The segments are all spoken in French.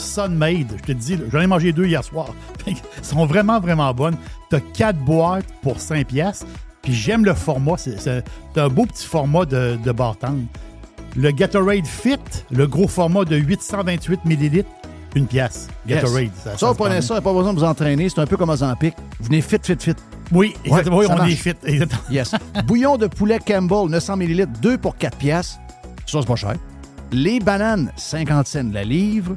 Sunmade. Je te dis, j'en ai mangé deux hier soir. Elles sont vraiment, vraiment bonnes. Tu as quatre boîtes pour 5 pièces. Puis j'aime le format. C'est un beau petit format de, de Le Gatorade Fit, le gros format de 828 ml, une pièce. Gatorade. Ça, ça, vous prenez ça, pas besoin de vous entraîner. C'est un peu comme Ozempic. Venez fit, fit, fit. Oui, exactement. oui, on est fit. Yes. Bouillon de poulet Campbell, 900 ml, 2 pour 4 pièces. Ça, c'est pas cher. Les bananes, 50 cents la livre.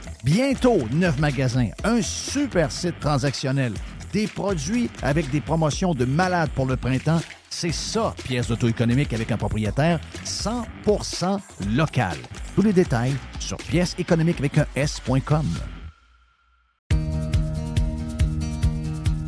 Bientôt, neuf magasins, un super site transactionnel, des produits avec des promotions de malades pour le printemps. C'est ça, pièce d'auto économique avec un propriétaire 100% local. Tous les détails sur pièce économique avec un S.com.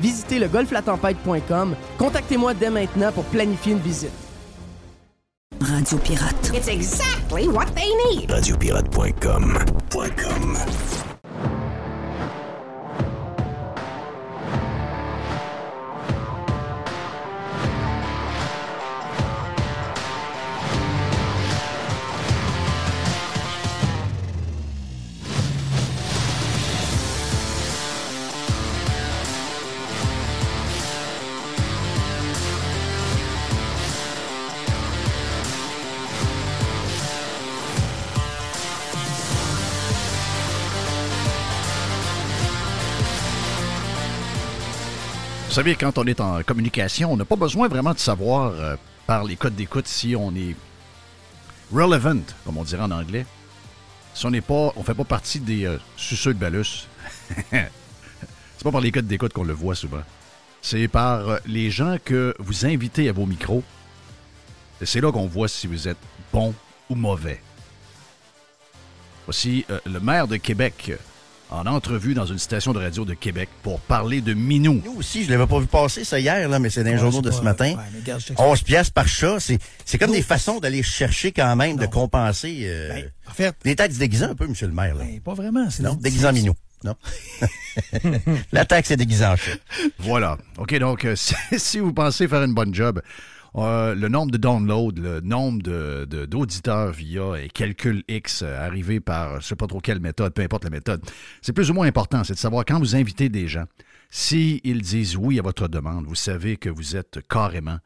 visitez le golflatempête.com. Contactez-moi dès maintenant pour planifier une visite. Radio Pirate. It's exactly what they need. Radiopirate.com. Vous savez, quand on est en communication, on n'a pas besoin vraiment de savoir euh, par les codes d'écoute si on est relevant, comme on dirait en anglais. Si on n'est pas, on fait pas partie des euh, suceux de balus. C'est pas par les codes d'écoute qu'on le voit souvent. C'est par euh, les gens que vous invitez à vos micros. Et c'est là qu'on voit si vous êtes bon ou mauvais. Voici euh, le maire de Québec en entrevue dans une station de radio de Québec pour parler de Minou. Nous aussi, je l'avais pas vu passer ça hier, là, mais c'est dans les Ouais, journaux de pas- ce matin. ouais, mais regarde, je t'explique. 11 piastres par chat, c'est, c'est comme des façons d'aller chercher quand même, de compenser. euh, Ben, en fait, Les taxes déguisées un peu, monsieur le maire. Là. ben, pas vraiment. c'est non, en minou. Non. La taxe est déguisée en chat. Voilà. OK, donc, euh, si, si vous pensez faire une bonne job, euh, le nombre de downloads, le nombre d'auditeurs via un calcul X euh, arrivé par je sais pas trop quelle méthode, peu importe la méthode, c'est plus ou moins important. C'est de savoir quand vous invitez des gens, s'ils disent oui à votre demande, vous savez que vous êtes carrément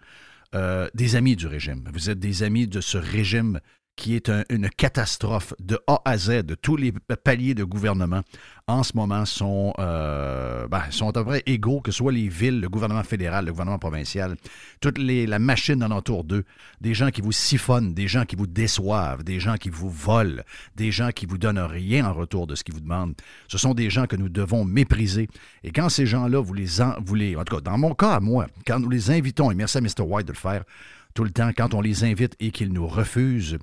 euh, des amis du régime. Vous êtes des amis de ce régime qui est un- une catastrophe de A à Z. De tous les paliers de gouvernement en ce moment sont, euh, ben, sont à peu près égaux, que ce soit les villes, le gouvernement fédéral, le gouvernement provincial, toute la machine alentour d'eux, des gens qui vous siphonnent, des gens qui vous déçoivent, des gens qui vous volent, des gens qui vous donnent rien en retour de ce qu'ils vous demandent. Ce sont des gens que nous devons mépriser. Et quand ces gens-là, vous les, en, vous les... En tout cas, dans mon cas moi, quand nous les invitons, et merci à Mr. White de le faire, tout le temps, quand on les invite et qu'ils nous refusent,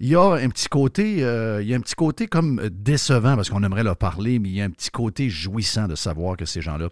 il y a un petit côté, euh, il y a un petit côté comme décevant parce qu'on aimerait leur parler, mais il y a un petit côté jouissant de savoir que ces gens-là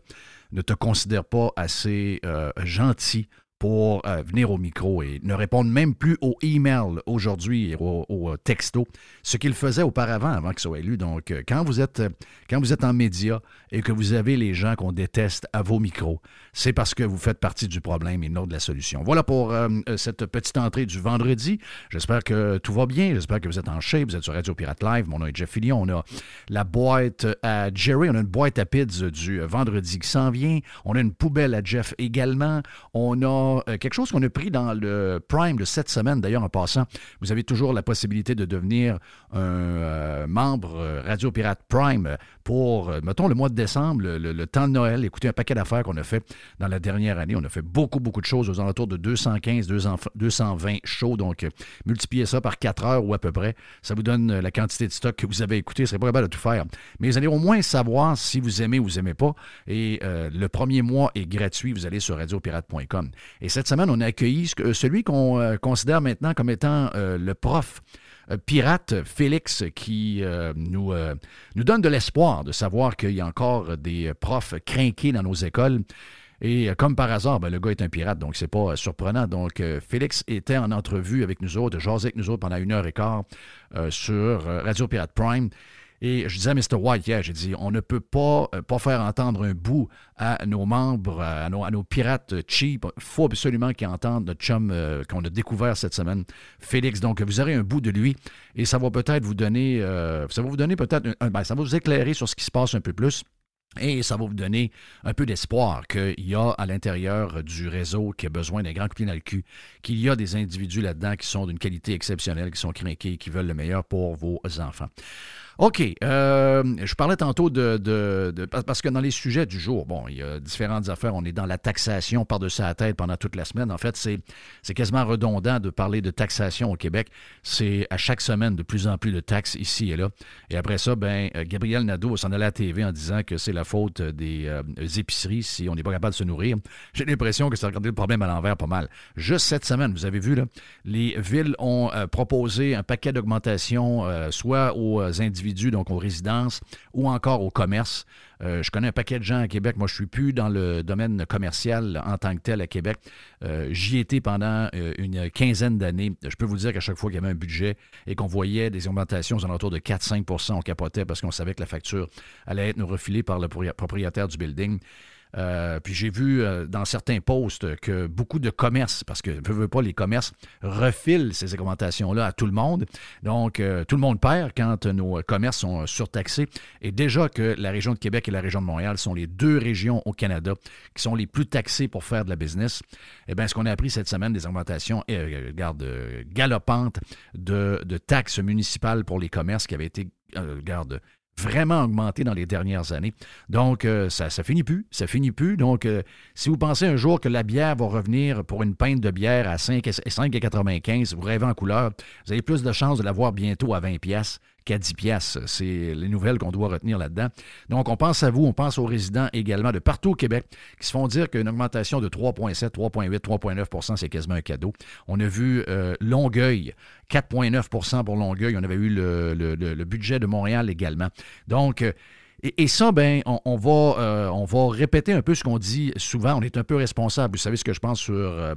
ne te considèrent pas assez euh, gentil pour euh, venir au micro et ne répondent même plus aux emails aujourd'hui et aux, aux, euh, textos, ce qu'ils faisaient auparavant avant qu'ils soient élus. Donc, euh, quand vous êtes, quand vous êtes en média et que vous avez les gens qu'on déteste à vos micros, c'est parce que vous faites partie du problème et non de la solution. Voilà pour cette petite entrée du vendredi. J'espère que tout va bien. J'espère que vous êtes en shape. Vous êtes sur Radio Pirate Live. Mon nom est Jeff Fillion. On a la boîte à Jerry. On a une boîte à pids du vendredi qui s'en vient. On a une poubelle à Jeff également. On a euh, quelque chose qu'on a pris dans le Prime de cette semaine. D'ailleurs, en passant, vous avez toujours la possibilité de devenir un euh, membre euh, Radio Pirate Prime pour, euh, mettons, le mois de décembre, le, temps de Noël. Écoutez, un paquet d'affaires qu'on a fait dans la dernière année. On a fait beaucoup, beaucoup de choses aux alentours de 215, 200 220 shows. Donc, euh, multipliez ça par 4 heures ou à peu près. Ça vous donne euh, la quantité de stock que vous avez écouté. Ce serait pas capable de tout faire. Mais vous allez au moins savoir si vous aimez ou vous aimez pas. Et le premier mois est gratuit. Vous allez sur radiopirate.com. Et cette semaine, on a accueilli celui qu'on considère maintenant comme étant le prof pirate Félix qui euh, nous, euh, nous donne de l'espoir de savoir qu'il y a encore des profs crinqués dans nos écoles. Et euh, comme par hasard, ben, le gars est un pirate, donc c'est pas euh, surprenant. Donc, euh, Félix était en entrevue avec nous autres, jasait avec nous autres pendant une heure et quart euh, sur euh, Radio Pirate Prime. Et je disais à Mr. White hier, j'ai dit, on ne peut pas, euh, pas faire entendre un bout à nos membres, à nos, à nos pirates cheap. Il faut absolument qu'ils entendent notre chum euh, qu'on a découvert cette semaine, Félix. Donc, vous aurez un bout de lui et ça va peut-être vous donner, euh, ça va vous donner peut-être, ben, ça va vous éclairer sur ce qui se passe un peu plus. Et ça va vous donner un peu d'espoir qu'il y a à l'intérieur du réseau qui a besoin d'un grand coup dans le cul, qu'il y a des individus là-dedans qui sont d'une qualité exceptionnelle, qui sont craqués, qui veulent le meilleur pour vos enfants. OK. Euh, je parlais tantôt de, de, Parce que dans les sujets du jour, bon, il y a différentes affaires. On est dans la taxation par-dessus la tête pendant toute la semaine. En fait, c'est, quasiment redondant de parler de taxation au Québec. C'est à chaque semaine de plus en plus de taxes ici et là. Et après ça, ben, euh, Gabriel Nadeau s'en allait à la TV en disant que c'est la faute des, euh, épiceries si on n'est pas capable de se nourrir. J'ai l'impression que ça a regardé le problème à l'envers pas mal. Juste cette semaine, vous avez vu, là, les villes ont proposé un paquet d'augmentations, soit aux individus donc aux résidences, ou encore au commerce. Euh, je connais un paquet de gens à Québec. Moi, je ne suis plus dans le domaine commercial en tant que tel à Québec. Euh, j'y étais pendant euh, une quinzaine d'années. Je peux vous dire qu'à chaque fois qu'il y avait un budget et qu'on voyait des augmentations aux alentours de 4-5% on capotait parce qu'on savait que la facture allait être nous refilée par le propriétaire du building. Euh, puis j'ai vu euh, dans certains posts que beaucoup de commerces, parce que ne veut pas, les commerces refilent ces augmentations-là à tout le monde. Donc, euh, tout le monde perd quand nos commerces sont surtaxés. Et déjà que la région de Québec et la région de Montréal sont les deux régions au Canada qui sont les plus taxées pour faire de la business, eh bien, ce qu'on a appris cette semaine, des augmentations, eh, regarde, galopantes de, taxes municipales pour les commerces qui avaient été, regarde, vraiment augmenté dans les dernières années. Donc, euh, ça, ça finit plus. Ça finit plus. Donc, euh, si vous pensez un jour que la bière va revenir pour une pinte de bière à 5,95, vous rêvez en couleur, vous avez plus de chances de l'avoir bientôt à 20 pièces qu'à 10 pièces. C'est les nouvelles qu'on doit retenir là-dedans. Donc, on pense à vous, on pense aux résidents également de partout au Québec qui se font dire qu'une augmentation de 3,7, 3,8, 3,9% c'est quasiment un cadeau. On a vu euh, Longueuil, 4,9% pour Longueuil. On avait eu le, le, budget de Montréal également. Donc, et, ça, ben, on, va, euh, on va répéter un peu ce qu'on dit souvent. On est un peu responsable. Vous savez ce que je pense sur euh,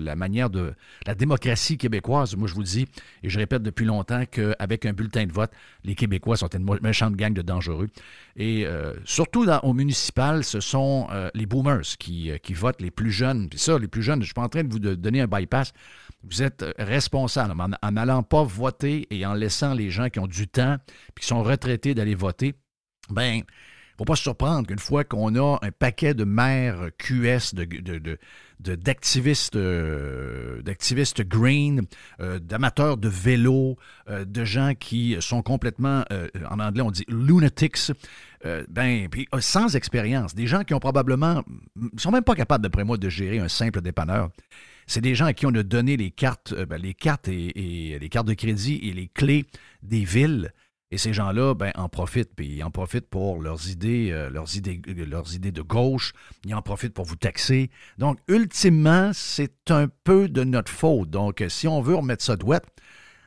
la manière de la démocratie québécoise. Moi, je vous dis, et je répète depuis longtemps, qu'avec un bulletin de vote, les Québécois sont une méchante gang de dangereux. Et euh, surtout au municipal, ce sont les boomers qui, qui, votent, les plus jeunes. Puis ça, les plus jeunes, je ne suis pas en train de vous donner un bypass. Vous êtes responsable en n'allant pas voter et en laissant les gens qui ont du temps puis qui sont retraités d'aller voter ben, faut pas se surprendre qu'une fois qu'on a un paquet de maires QS, de, d'activistes euh, d'activistes green, euh, d'amateurs de vélo, euh, de gens qui sont complètement, en anglais on dit lunatics, ben, puis sans expérience, des gens qui ont probablement, sont même pas capables, d'après moi, de gérer un simple dépanneur. C'est des gens à qui on a donné les cartes, ben, les cartes et, les cartes de crédit et les clés des villes et ces gens-là, ben, en profitent, puis ils en profitent pour leurs idées, euh, euh, leurs idées de gauche, ils en profitent pour vous taxer. Donc, ultimement, c'est un peu de notre faute. Donc, si on veut remettre ça douette,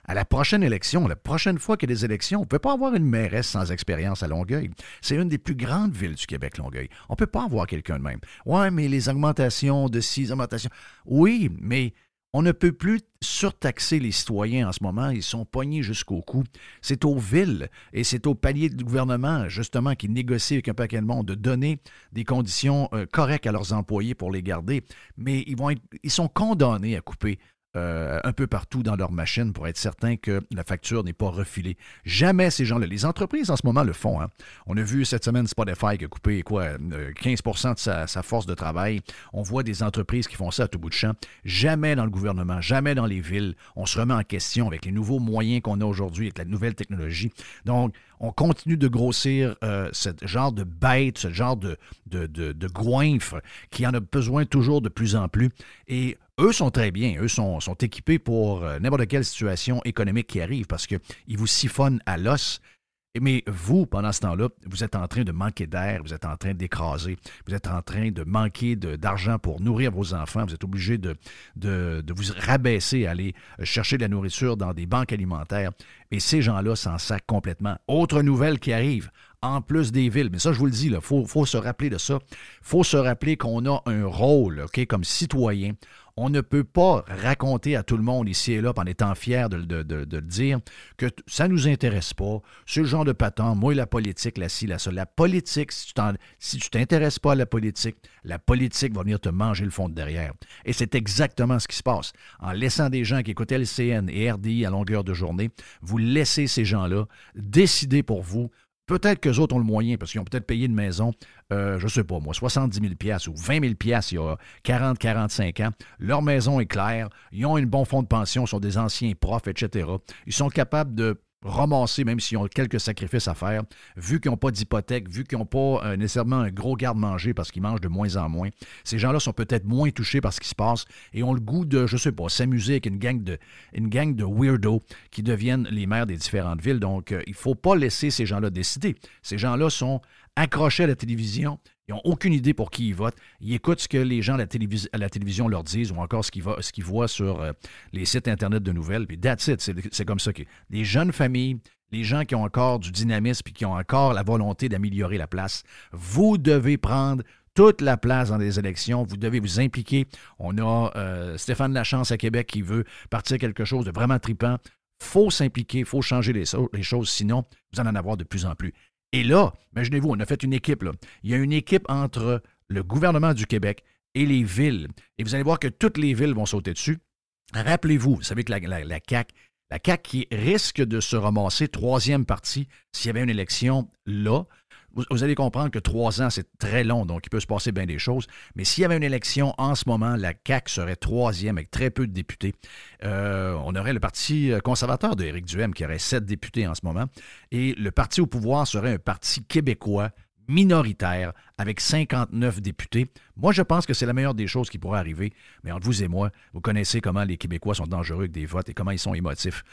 à la prochaine élection, la prochaine fois qu'il y a des élections, on ne peut pas avoir une mairesse sans expérience à Longueuil. C'est une des plus grandes villes du Québec, Longueuil. On ne peut pas avoir quelqu'un de même. Ouais, mais les augmentations de six augmentations. Oui, mais on ne peut plus surtaxer les citoyens en ce moment. Ils sont poignés jusqu'au cou. C'est aux villes et c'est au palier du gouvernement, justement, qui négocie avec un paquet de monde de donner des conditions euh, correctes à leurs employés pour les garder. Mais ils sont condamnés à couper euh, un peu partout dans leur machine pour être certain que la facture n'est pas refilée. Jamais ces gens-là. Les entreprises en ce moment le font. Hein. On a vu cette semaine Spotify qui a coupé quoi, 15% euh, de sa, force de travail. On voit des entreprises qui font ça à tout bout de champ. Jamais dans le gouvernement, jamais dans les villes. On se remet en question avec les nouveaux moyens qu'on a aujourd'hui, avec la nouvelle technologie. Donc, on continue de grossir euh, ce genre de bête, ce genre de, de, de, goinfre qui en a besoin toujours de plus en plus. Et eux sont très bien. Eux sont, équipés pour euh, n'importe quelle situation économique qui arrive parce qu'ils vous siphonnent à l'os. Mais vous, pendant ce temps-là, vous êtes en train de manquer d'air, vous êtes en train d'écraser, vous êtes en train de manquer d'argent pour nourrir vos enfants, vous êtes obligé de, vous rabaisser, aller chercher de la nourriture dans des banques alimentaires. Et ces gens-là s'en sacent complètement. Autre nouvelle qui arrive, en plus des villes. Mais ça, je vous le dis, il faut, faut, se rappeler de ça. Il faut se rappeler qu'on a un rôle, OK, comme citoyen. On ne peut pas raconter à tout le monde ici et là, en étant fier de, le dire, que ça ne nous intéresse pas. Ce genre de patent, moi, la politique, la ci, la ça. La politique, si tu si tu t'intéresses pas à la politique, la politique va venir te manger le fond de derrière. Et c'est exactement ce qui se passe. En laissant des gens qui écoutent LCN et RDI à longueur de journée, vous laissez ces gens-là décider pour vous peut-être qu'eux autres ont le moyen, parce qu'ils ont peut-être payé une maison, euh, je sais pas moi, 70 000 ou 20 000 il y a 40, 45 ans. Leur maison est claire, ils ont un bon fonds de pension, sont des anciens profs, etc. Ils sont capables de ramasser, même s'ils ont quelques sacrifices à faire, vu qu'ils n'ont pas d'hypothèque, vu qu'ils n'ont pas euh, nécessairement un gros garde-manger parce qu'ils mangent de moins en moins. Ces gens-là sont peut-être moins touchés par ce qui se passe et ont le goût de, je sais pas, s'amuser avec une gang de, une gang de weirdos qui deviennent les maires des différentes villes. Donc, euh, il ne faut pas laisser ces gens-là décider. Ces gens-là sont accrochés à la télévision, ils n'ont aucune idée pour qui ils votent. Ils écoutent ce que les gens à la, télévision leur disent ou encore ce qu'ils, voient sur euh, les sites Internet de nouvelles. Puis that's it. C'est, comme ça que les jeunes familles, les gens qui ont encore du dynamisme et qui ont encore la volonté d'améliorer la place, vous devez prendre toute la place dans les élections. Vous devez vous impliquer. On a euh, Stéphane Lachance à Québec qui veut partir quelque chose de vraiment tripant. faut s'impliquer, il faut changer les, les choses, sinon vous allez en avoir de plus en plus. Et là, imaginez-vous, on a fait une équipe. Il y a une équipe entre le gouvernement du Québec et les villes. Et vous allez voir que toutes les villes vont sauter dessus. Rappelez-vous, vous savez que la, la, la CAQ, la CAQ qui risque de se ramasser troisième partie s'il y avait une élection là, vous, allez comprendre que trois ans, c'est très long, donc il peut se passer bien des choses. Mais s'il y avait une élection en ce moment, la CAQ serait troisième avec très peu de députés. Euh, on aurait le Parti conservateur d'Éric Duhem qui aurait sept députés en ce moment. Et le parti au pouvoir serait un parti québécois minoritaire avec 59 députés. Moi, je pense que c'est la meilleure des choses qui pourrait arriver. Mais entre vous et moi, vous connaissez comment les Québécois sont dangereux avec des votes et comment ils sont émotifs.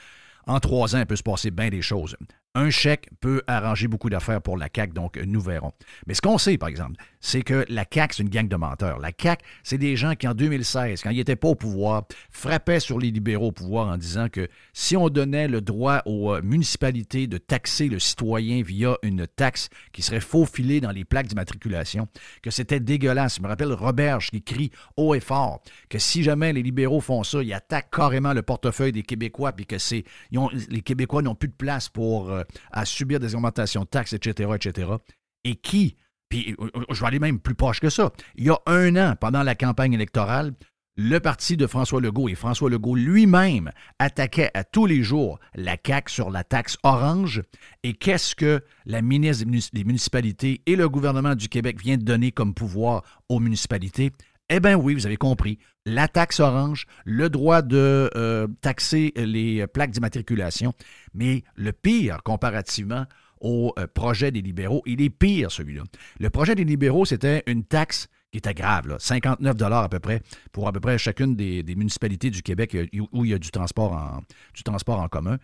En trois ans, il peut se passer bien des choses. Un chèque peut arranger beaucoup d'affaires pour la CAQ, donc nous verrons. Mais ce qu'on sait, par exemple, c'est que la CAQ, c'est une gang de menteurs. La CAQ, c'est des gens qui, en 2016, quand ils n'étaient pas au pouvoir, frappaient sur les libéraux au pouvoir en disant que si on donnait le droit aux euh, municipalités de taxer le citoyen via une taxe qui serait faufilée dans les plaques d'immatriculation, que c'était dégueulasse. Je me rappelle Roberge qui crie haut et fort que si jamais les libéraux font ça, ils attaquent carrément le portefeuille des Québécois, puis que c'est, les Québécois n'ont plus de place pour euh, à subir des augmentations de taxes, etc., etc. Et qui, puis euh, euh, je vais aller même plus proche que ça, il y a un an, pendant la campagne électorale, le parti de François Legault et François Legault lui-même attaquaient à tous les jours la CAQ sur la taxe orange. Et qu'est-ce que la ministre des municipalités et le gouvernement du Québec vient de donner comme pouvoir aux municipalités? Eh bien oui, vous avez compris. La taxe orange, le droit de euh, taxer les plaques d'immatriculation. Mais le pire, comparativement au euh, projet des libéraux, il est pire celui-là. Le projet des libéraux, c'était une taxe qui était grave, 59 dollars à peu près pour à peu près chacune des, municipalités du Québec euh, où il y a du transport en, du transport en commun.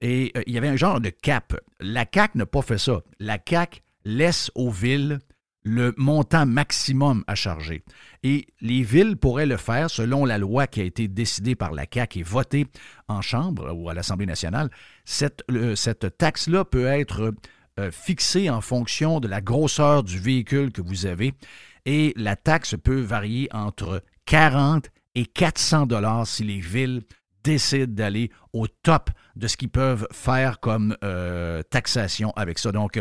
Et il y avait un genre de cap. La CAC n'a pas fait ça. La CAC laisse aux villes le montant maximum à charger. Et les villes pourraient le faire selon la loi qui a été décidée par la CAQ et votée en Chambre ou à l'Assemblée nationale. Cette, taxe-là peut être euh, fixée en fonction de la grosseur du véhicule que vous avez et la taxe peut varier entre 40 et 400 dollars si les villes décident d'aller au top de ce qu'ils peuvent faire comme euh, taxation avec ça. Donc,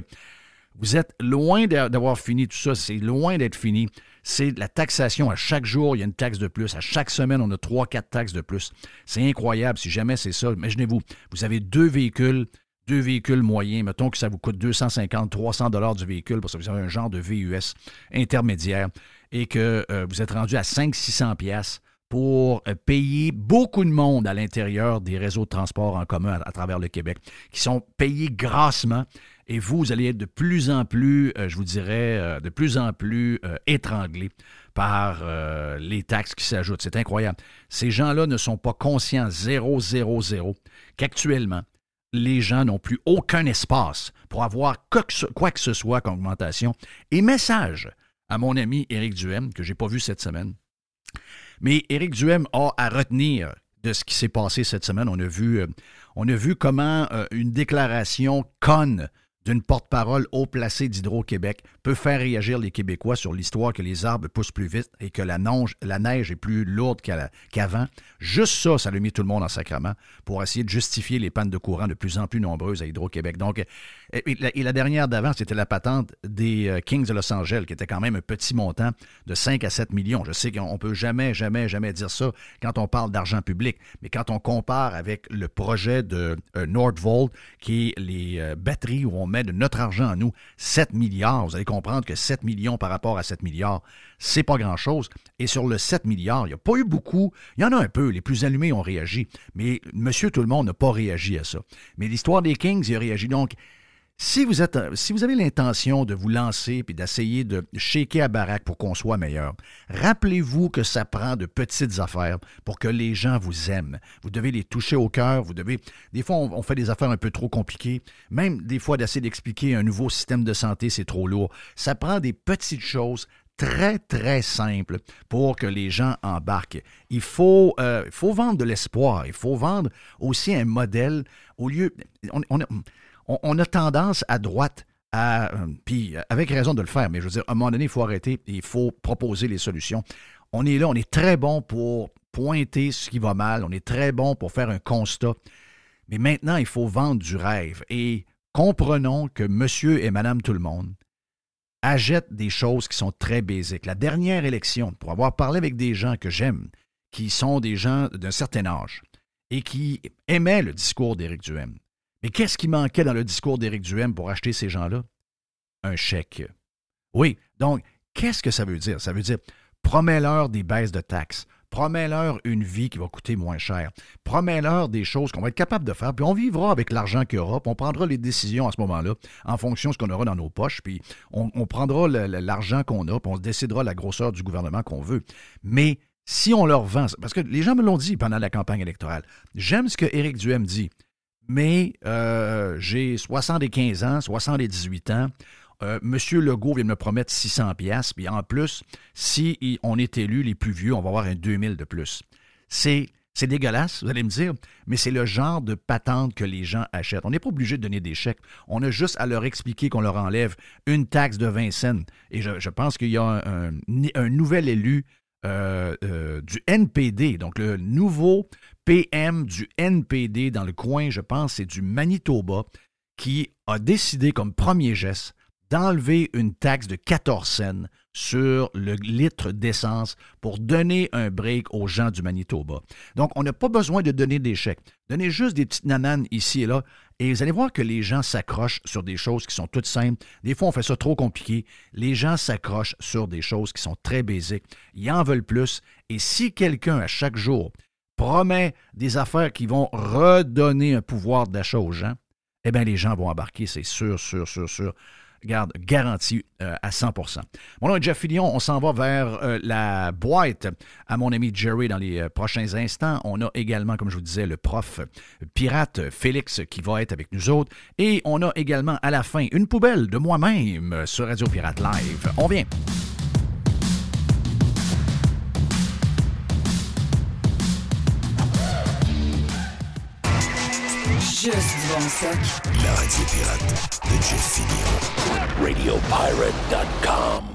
vous êtes loin d'avoir fini tout ça, c'est loin d'être fini. C'est la taxation à chaque jour, il y a une taxe de plus. À chaque semaine, on a trois, quatre taxes de plus. C'est incroyable si jamais c'est ça. Imaginez-vous, vous avez deux véhicules, deux véhicules moyens, mettons que ça vous coûte 250, 300 dollars du véhicule parce que vous avez un genre de VUS intermédiaire et que euh, vous êtes rendu à 500-600 pièces pour payer beaucoup de monde à l'intérieur des réseaux de transport en commun à, travers le Québec, qui sont payés grassement et vous, vous allez être de plus en plus, euh, je vous dirais, euh, de plus en plus euh, étranglé par les taxes qui s'ajoutent. C'est incroyable. Ces gens-là ne sont pas conscients, zéro, zéro, zéro, qu'actuellement, les gens n'ont plus aucun espace pour avoir quoi que ce soit comme augmentation. Et message à mon ami Éric Duhem, que je n'ai pas vu cette semaine. Mais Éric Duhem a à retenir de ce qui s'est passé cette semaine. On a vu, on a vu comment une déclaration conne d'une porte-parole haut placée d'Hydro-Québec peut faire réagir les Québécois sur l'histoire que les arbres poussent plus vite et que la, neige est plus lourde qu'avant. Juste ça, ça a mis tout le monde en sacrement pour essayer de justifier les pannes de courant de plus en plus nombreuses à Hydro-Québec. Donc, et la, dernière d'avant, c'était la patente des euh, Kings de Los Angeles, qui était quand même un petit montant de 5 à 7 millions. Je sais qu'on peut jamais, jamais, jamais dire ça quand on parle d'argent public, mais quand on compare avec le projet de euh, Nordvolt, qui est les euh, batteries où on met de notre argent à nous 7 milliards. Vous allez comprendre que 7 millions par rapport à 7 milliards, c'est pas grand-chose. Et sur le 7 milliards, il n'y a pas eu beaucoup. Il y en a un peu. Les plus allumés ont réagi. Mais monsieur tout le monde n'a pas réagi à ça. Mais l'histoire des Kings, il a réagi. Donc, si vous, avez l'intention de vous lancer et d'essayer de shaker à baraque pour qu'on soit meilleur, rappelez-vous que ça prend de petites affaires pour que les gens vous aiment. Vous devez les toucher au cœur. Vous devez. Des fois, on, fait des affaires un peu trop compliquées. Même des fois, d'essayer d'expliquer un nouveau système de santé, c'est trop lourd. Ça prend des petites choses très, très simples pour que les gens embarquent. Il faut, euh, vendre de l'espoir. Il faut vendre aussi un modèle au lieu. On, on, a tendance à droite à. euh, Puis avec raison de le faire, mais je veux dire, à un moment donné, il faut arrêter il faut proposer les solutions. On est là, on est très bon pour pointer ce qui va mal, on est très bon pour faire un constat. Mais maintenant, il faut vendre du rêve. Et comprenons que monsieur et madame tout le monde achètent des choses qui sont très basiques. La dernière élection, pour avoir parlé avec des gens que j'aime, qui sont des gens d'un certain âge et qui aimaient le discours d'Éric Duhem, mais qu'est-ce qui manquait dans le discours d'Éric Duhem pour acheter ces gens-là? Un chèque. Oui, donc, qu'est-ce que ça veut dire? Ça veut dire, promets-leur des baisses de taxes, promets-leur une vie qui va coûter moins cher, promets-leur des choses qu'on va être capable de faire, puis on vivra avec l'argent qu'il y aura, puis on prendra les décisions à ce moment-là en fonction de ce qu'on aura dans nos poches, puis on, prendra l'argent qu'on a, puis on décidera la grosseur du gouvernement qu'on veut. Mais si on leur vend, parce que les gens me l'ont dit pendant la campagne électorale, j'aime ce que Éric Duhem dit mais euh, j'ai 75 ans, 78 ans. Euh, Monsieur Legault vient me promettre 600 pièces, puis en plus, si on est élu les plus vieux, on va avoir un 2000 de plus. C'est c'est dégueulasse, vous allez me dire, mais c'est le genre de patente que les gens achètent. On n'est pas obligé de donner des chèques. On a juste à leur expliquer qu'on leur enlève une taxe de 20 cents. Et je, pense qu'il y a un, nouvel élu euh, du NPD, donc le nouveau PM du NPD dans le coin, je pense, c'est du Manitoba, qui a décidé comme premier geste d'enlever une taxe de 14 cents sur le litre d'essence pour donner un break aux gens du Manitoba. Donc, on n'a pas besoin de donner des chèques. Donnez juste des petites nananes ici et là, et vous allez voir que les gens s'accrochent sur des choses qui sont toutes simples. Des fois, on fait ça trop compliqué. Les gens s'accrochent sur des choses qui sont très basiques. Ils en veulent plus. Et si quelqu'un, à chaque jour, promet des affaires qui vont redonner un pouvoir d'achat aux gens, eh bien, les gens vont embarquer, c'est sûr, sûr, sûr, sûr. Garde, garanti euh, à 100% Mon nom est Jeff Fillion. On s'en va vers euh, la boîte à mon ami Jerry dans les euh, prochains instants. On a également, comme je vous disais, le prof pirate Félix qui va être avec nous autres. Et on a également à la fin une poubelle de moi-même sur Radio Pirate Live. On vient. Juste du bon stock. La radio pirate de Jeff Fillion. RadioPirate.com.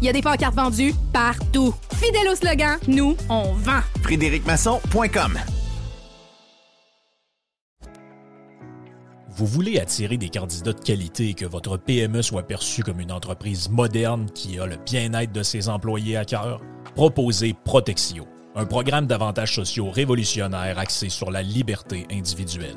Il y a des pancartes vendues partout. Fidèle au slogan, nous, on vend. FrédéricMasson.com Vous voulez attirer des candidats de qualité et que votre PME soit perçue comme une entreprise moderne qui a le bien-être de ses employés à cœur? Proposez Protexio, un programme d'avantages sociaux révolutionnaire axé sur la liberté individuelle.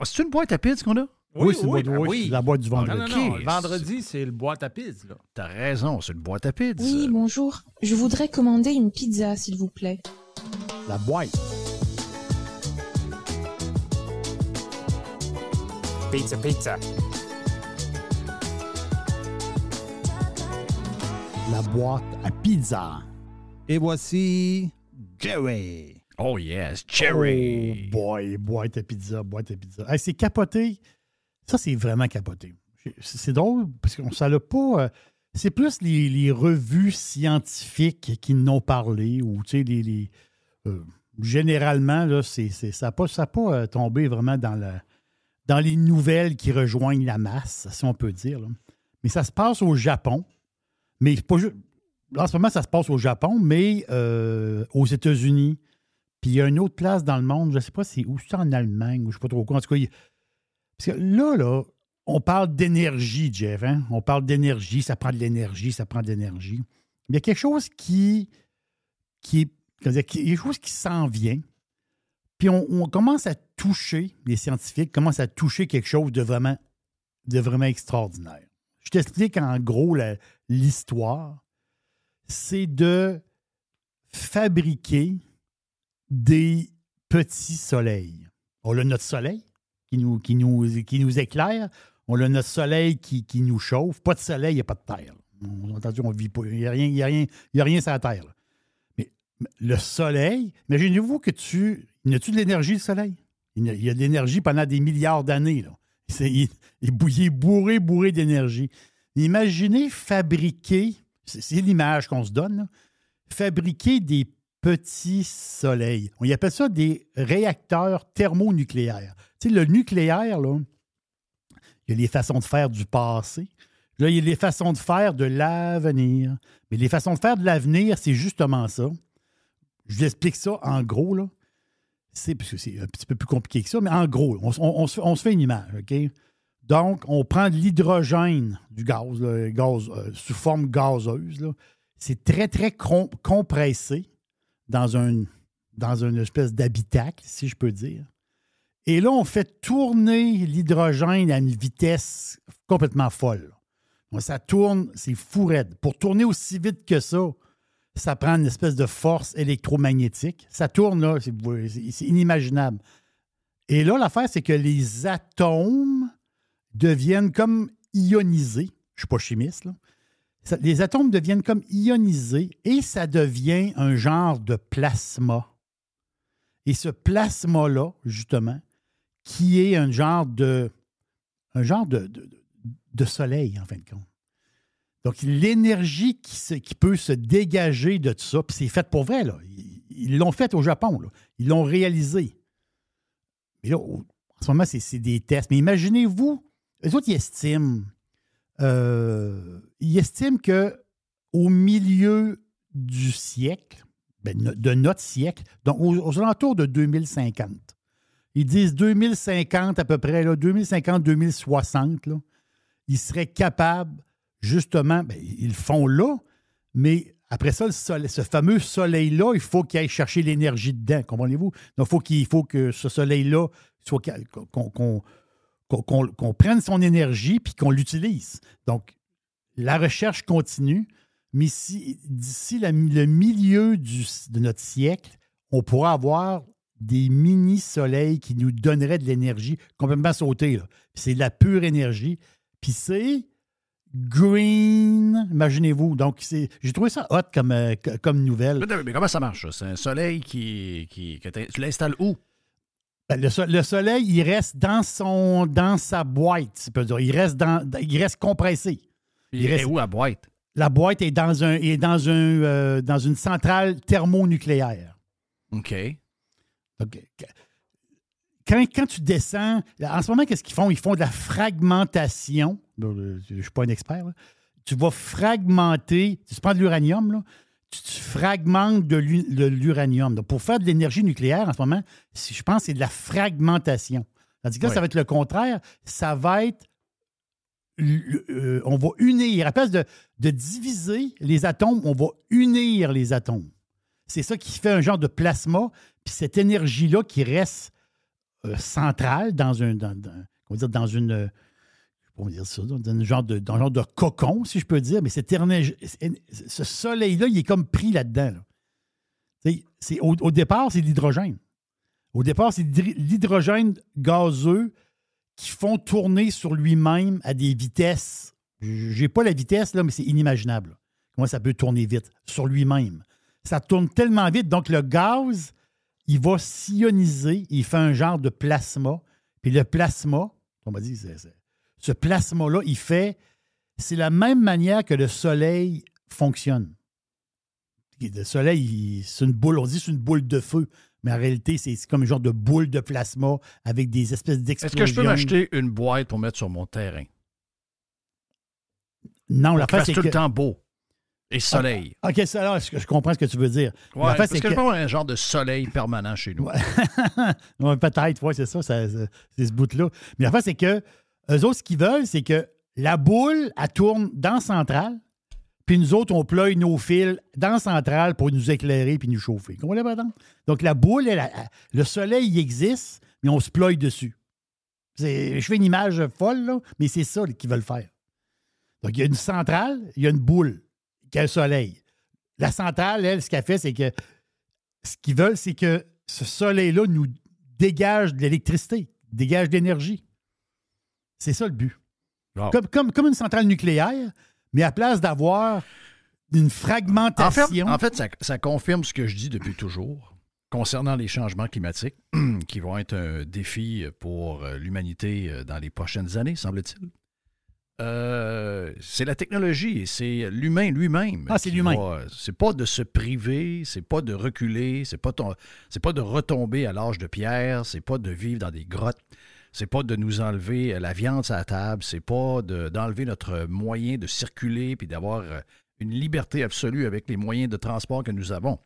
Ah, c'est une boîte à pizza qu'on a? Oui, c'est oui, la boîte du vendredi. Non, non, non, le vendredi, c'est le boîte à pizza. T'as raison, c'est une boîte à pizza. Oui, bonjour. Je voudrais commander une pizza, s'il vous plaît. La boîte. Pizza, pizza. La boîte à pizza. Et voici Jerry. Oh yes, Cherry. Oh boy, boîte à pizza, boîte à pizza. c'est capoté. Ça, c'est vraiment capoté. C'est drôle parce qu'on ne pas. Euh, c'est plus les, revues scientifiques qui n'ont parlé ou, tu sais, les. Euh, généralement, là, ça n'a pas, euh, tombé vraiment dans, la, dans les nouvelles qui rejoignent la masse, si on peut dire. Mais ça se passe au Japon. Mais pas. En ce moment, ça se passe au Japon, mais aux États-Unis, puis il y a une autre place dans le monde, je ne sais pas si où c'est en Allemagne ou je ne sais pas trop quoi. En tout cas, parce que là, là, on parle d'énergie, Jeff. Hein? On parle d'énergie, ça prend de l'énergie, ça prend de l'énergie. Il y a quelque chose qui, qui. Il y a quelque chose qui s'en vient. Puis on, commence à toucher, les scientifiques commencent à toucher quelque chose de vraiment, de vraiment extraordinaire. Je t'explique en gros l'histoire. C'est de fabriquer des petits soleils. On a notre soleil qui nous, éclaire. On a notre soleil qui, nous chauffe. Pas de soleil, il n'y a pas de terre. On, on vit pas. Il n'y a, rien, y sur la terre. Mais le soleil, imaginez-vous que tu. A-tu de l'énergie, le soleil? Il y a, de l'énergie pendant des milliards d'années. Il, il, est bourré, bourré d'énergie. Imaginez fabriquer, c'est l'image qu'on se donne, fabriquer des petits soleils. On y appelle ça des réacteurs thermonucléaires. Tu le nucléaire, là, il y a les façons de faire du passé. Là, il y a les façons de faire de l'avenir. Mais les façons de faire de l'avenir, c'est justement ça. Je vous explique ça en gros, là. C'est, parce que c'est un petit peu plus compliqué que ça, mais en gros, on, se, fait une image, OK? Donc, on prend de l'hydrogène du gaz, gaz euh, sous forme gazeuse. C'est très, très compressé dans, un, dans une espèce d'habitacle, si je peux dire. Et là, on fait tourner l'hydrogène à une vitesse complètement folle. ça tourne, c'est fou raide. Pour tourner aussi vite que ça, ça prend une espèce de force électromagnétique. Ça tourne là, c'est inimaginable. Et là, l'affaire, c'est que les atomes deviennent comme ionisés. Je ne suis pas chimiste, là les atomes deviennent comme ionisés et ça devient un genre de plasma. Et ce plasma-là, justement, qui est un genre de, genre de, soleil, en fin de compte. Donc, l'énergie qui, peut se dégager de tout ça, puis c'est fait pour vrai, là. Ils l'ont fait au Japon. Ils l'ont réalisé. Mais là, en ce moment, c'est des tests. Mais imaginez-vous, eux autres, ils estiment euh, il estime que au milieu du siècle, ben, de notre siècle, donc aux, alentours de 2050, Ils disent 2050 à peu près, là, 2050-2060, là, ils seraient capables, justement, ben, ils le font là, mais après ça, ce fameux soleil-là, il faut qu'il aille chercher l'énergie dedans, comprenez-vous? Donc, il faut, faut que ce soleil-là soit qu'on- qu'on- prenne son énergie puis qu'on l'utilise. Donc, la recherche continue, mais si- d'ici le milieu de notre siècle, on pourra avoir des mini-soleils qui nous donneraient de l'énergie complètement sautée. C'est de la pure énergie. Puis c'est green, imaginez-vous. Donc, j'ai trouvé ça hot comme, euh, nouvelle. Mais, comment ça marche? C'est un soleil qui. qui, que t'in- tu l'installes où? Ben, Le, so- le soleil, il reste dans, son, dans sa boîte, si peut dire. Il reste, dans, il reste compressé. Il est où, la boîte? La boîte est dans, un, est dans, un, euh, dans une centrale thermonucléaire. OK. Donc, quand, quand tu descends, en ce moment, qu'est-ce qu'ils font? Ils font de la fragmentation. Je ne suis pas un expert. là. Tu vas fragmenter, tu prends de l'uranium, là, tu, tu fragmentes de l'u- de l'uranium. Pour faire de l'énergie nucléaire, en ce moment, si- je pense que c'est de la fragmentation. Tandis que là, ça va être le contraire. Ça va être. euh, on va unir. À place de, de diviser les atomes, on va unir les atomes. C'est ça qui fait un genre de plasma. Puis cette énergie-là qui reste euh, centrale dans un. Dans, dans- comment dire, dans une. Comment dire ça, dans un genre de, dans un genre de cocon, si je peux dire, mais énergie- ce soleil-là, il est comme pris là-dedans. au, au départ, c'est de l'hydrogène. Au départ, c'est de l'hydrogène gazeux qui font tourner sur lui-même à des vitesses. J'ai pas la vitesse, là, mais c'est inimaginable. Comment ça peut tourner vite sur lui-même? Ça tourne tellement vite, donc le gaz, il va s'ioniser, il fait un genre de plasma. Puis le plasma, on m'a dit, c'est- ce plasma-là, il fait. C'est la même manière que le soleil fonctionne. Le soleil, il- c'est une boule, on dit c'est une boule de feu, mais en réalité, c'est comme un genre de boule de plasma avec des espèces Est-ce d'explosions. que je peux m'acheter une boîte pour mettre sur mon terrain? Non, la face, c'est tout que... le temps beau. Et soleille. OK, ça, là, je je comprends ce que tu veux dire? Ouais, la face, parce c'est que, je que- avoir un genre de soleil permanent chez nous. Peut-être, oui, c'est ça- c'est ce bout-là. Mais la face, c'est que eux autres, ce qu'ils veulent, c'est que la boule, elle tourne dans centrale, puis nous autres, on ploie nos fils dans centrale pour nous éclairer puis nous chauffer. Comprenez pas donc? La boule, le soleil, il existe, mais on se ploie dessus. Je fais une image folle, mais c'est ça qu'ils veulent faire. Donc, il y a une centrale, il y a une boule qui a un soleil? La centrale, elle, ce qu'elle fait, c'est que ce qu'ils veulent, c'est que ce soleil-là nous dégage de l'électricité, dégage de l'énergie. C'est ça le but. Wow. Comme, comme, comme une centrale nucléaire, mais à place d'avoir une En fragmentation. fait, en fait ça, ça confirme ce que je dis depuis toujours concernant les changements climatiques, qui vont être un défi pour euh, l'humanité euh, dans les prochaines années, semble-t-il. Euh, c'est la technologie et c'est l'humain lui-même. Ah, c'est l'humain. C'est pas de se priver, c'est pas de reculer, c'est pas, ton- c'est pas de retomber à l'âge de pierre, c'est pas de vivre dans des grottes, c'est pas de nous enlever la viande à la table, c'est pas de- d'enlever notre moyen de circuler puis d'avoir euh, une liberté absolue avec les moyens de transport que nous avons.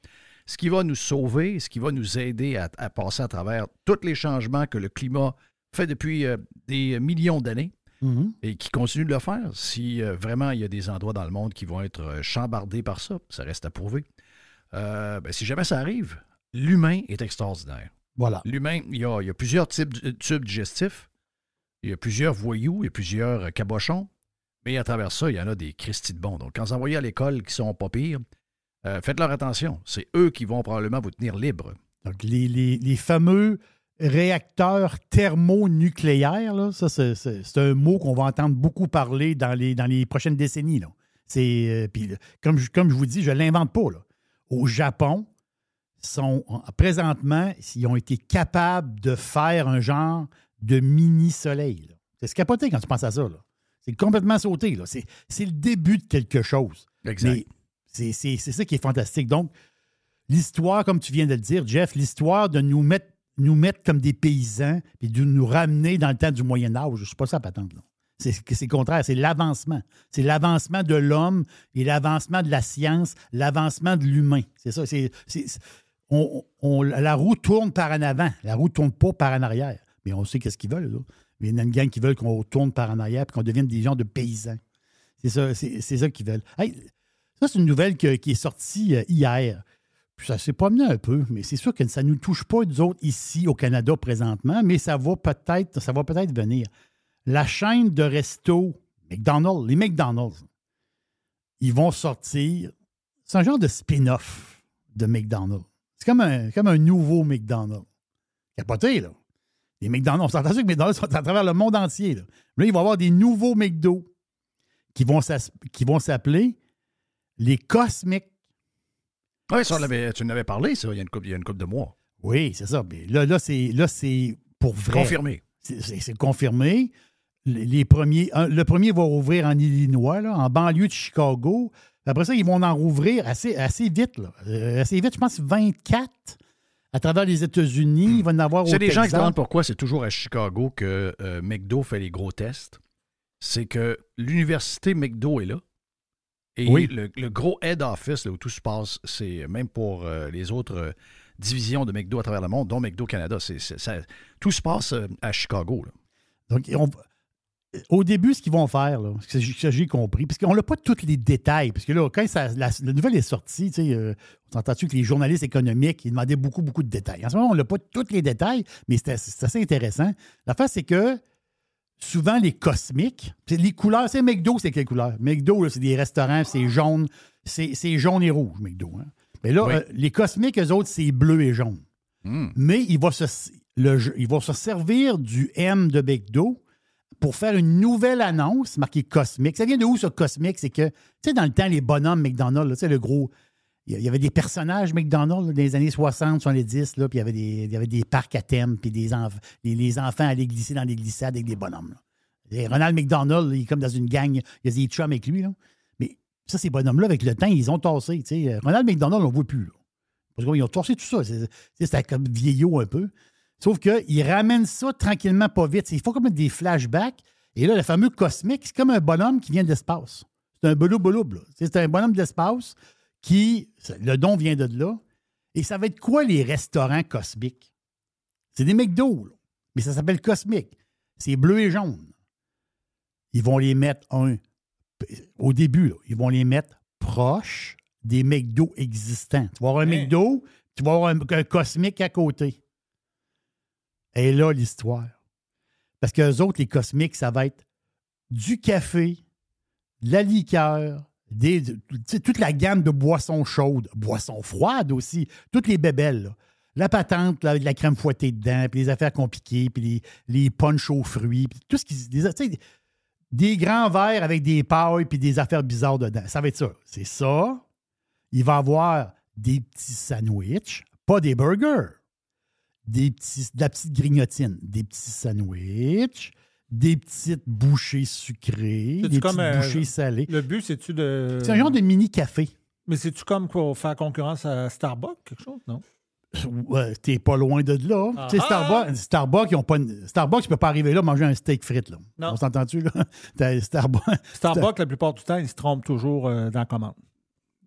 Ce qui va nous sauver, ce qui va nous aider à, à passer à travers tous les changements que le climat fait depuis euh, des millions d'années Mhm. et qui continue de le faire. Si euh, vraiment il y a des endroits dans le monde qui vont être euh, chambardés par ça, ça reste à prouver. Euh, ben, si jamais ça arrive, l'humain est extraordinaire. Voilà. L'humain, il y a, il y a plusieurs types de tubes digestifs, il y a plusieurs voyous, il y a plusieurs euh, cabochons, mais à travers ça, il y en a des Christy de bons. Donc, quand vous envoyez à l'école qui sont pas pires, euh, faites leur attention. C'est eux qui vont probablement vous tenir libre. Donc, les, les- les fameux réacteurs thermonucléaires, là, ça, c'est, c'est- c'est un mot qu'on va entendre beaucoup parler dans les, dans les prochaines décennies. Là. C'est, euh, puis, comme, je, comme je vous dis, je ne l'invente pas. Là. Au Japon, sont, en- présentement, ils ont été capables de faire un genre de mini-soleil. C'est capoté quand tu penses à ça. là. C'est complètement sauté. C'est, c'est le début de quelque chose. Exact. C'est, c'est- c'est ça qui est fantastique. Donc, l'histoire, comme tu viens de le dire, Jeff, l'histoire de nous mettre, nous mettre comme des paysans et de nous ramener dans le temps du Moyen Âge, je ne sais pas ça, patente. C'est, c'est le contraire, c'est l'avancement. C'est l'avancement de l'homme et l'avancement de la science, l'avancement de l'humain. C'est ça. C'est, c'est- c'est- on, la roue tourne par en avant. La roue ne tourne pas par en arrière. Mais on sait qu'est-ce qu'ils veulent. Là. Il y a une gang qui veulent qu'on tourne par en arrière et qu'on devienne des gens de paysans. C'est ça, c'est, qu'ils veulent. Ça, c'est une nouvelle qui est sortie euh, hier. Puis ça s'est promené un peu, mais c'est sûr que ça ne nous touche pas, nous autres, ici au Canada présentement, mais ça va peut-être, ça va peut-être venir. La chaîne de resto McDonald's, les McDonald's, ils vont sortir. C'est un genre de spin-off de McDonald's. C'est comme un, comme un nouveau McDonald's. Capoté, là. Les McDonald's, on s'entend que McDonald's sont à travers le monde entier. Là, Là, il va y avoir des nouveaux McDo qui vont s'appeler les Cosmic. Oui, ça, tu en avais parlé, ça, il y a une couple, il y a une couple de mois. Oui, c'est ça. Mais là, là, c'est, pour vrai. Confirmé. C'est, confirmé. Les, les premiers, le premier va rouvrir en Illinois, là, en banlieue de Chicago. Après ça, ils vont en rouvrir assez, assez vite. Là. Euh, assez vite, je pense 24 à travers les États-Unis. Il va en avoir C'est des gens qui se demandent pourquoi c'est toujours à Chicago que euh, McDo fait les gros tests. C'est que l'université McDo est là. Et Oui. le, le gros head office là, où tout se passe, c'est même pour euh, les autres euh, divisions de McDo à travers le monde, dont McDo Canada, c'est, ça- tout se passe euh, à Chicago. là. Donc, on va- au début, ce qu'ils vont faire, là, ce que j'ai- compris, parce qu'on n'a pas tous les détails, parce que là, quand ça- la, la nouvelle est sortie, tu sais, euh, on s'entend-tu que les journalistes économiques, ils demandaient beaucoup, beaucoup de détails. En ce moment, on n'a pas tous les détails, mais c'est assez, intéressant. L'affaire, c'est que souvent, les cosmiques, les couleurs, c'est McDo, c'est quelle couleur? McDo, c'est des restaurants, c'est jaune, c'est jaune et rouge, McDo. hein. Mais là, Oui. euh, les cosmiques, eux autres, c'est bleu et jaune. Hmm. Mais il va, se, le, jeu- il va se servir du M de McDo pour faire une nouvelle annonce marquée Cosmic. Ça vient de où, ce Cosmic? C'est que, tu sais, dans le temps, les bonhommes McDonald's, tu sais, le gros. Il y- avait des personnages McDonald's là, dans les années 60, 70, là, puis il y avait des, il y avait des parcs à thème, puis des les, enfants allaient glisser dans les glissades avec des bonhommes. Et Ronald McDonald, il est comme dans une gang, il y a des chums avec lui. Mais ça, ces bonhommes-là, avec le temps, ils ont sais. Ronald McDonald, on ne voit plus. Parce qu'ils ont tassé tout ça. C'était comme vieillot un peu. Sauf qu'ils ramènent ça tranquillement, pas vite. Il faut comme des flashbacks. Et là, le fameux cosmique, c'est comme un bonhomme qui vient de l'espace. C'est un belou belou C'est un bonhomme de l'espace qui. Le don vient de là. Et ça va être quoi les restaurants cosmiques? C'est des McDo, là. mais ça s'appelle cosmique. C'est bleu et jaune. Ils vont les mettre un. Au début, là, ils vont les mettre proches des McDo existants. Tu vas avoir un Hein? McDo, tu vas avoir un, un cosmique à côté. Et là, l'histoire. Parce que les autres, les cosmiques, ça va être du café, de la liqueur, toute la gamme de boissons chaudes, boissons froides aussi, toutes les bébelles. La patente, avec la crème fouettée dedans, puis les affaires compliquées, puis les, les punchs aux fruits, tout ce qui. Des grands verres avec des pailles, puis des affaires bizarres dedans. Ça va être ça. C'est ça. Il va y avoir des petits sandwichs, pas des burgers des petits, de la petite grignotine, des petits sandwichs, des petites bouchées C'est-tu des comme, petites euh, bouchées salées. Le but, c'est-tu de. C'est un genre de mini-café. Mais c'est-tu comme pour faire concurrence à Starbucks, quelque chose, non? Ouais, T'es pas loin de là. Ah ah! Starbucks, Starbucks, ils ont pas une- Starbucks, tu peux pas arriver là manger un steak frites. Là. Non. On s'entend-tu? Là? T'as Starbucks. Starbucks, la plupart du temps, ils se trompent toujours euh, dans la commande.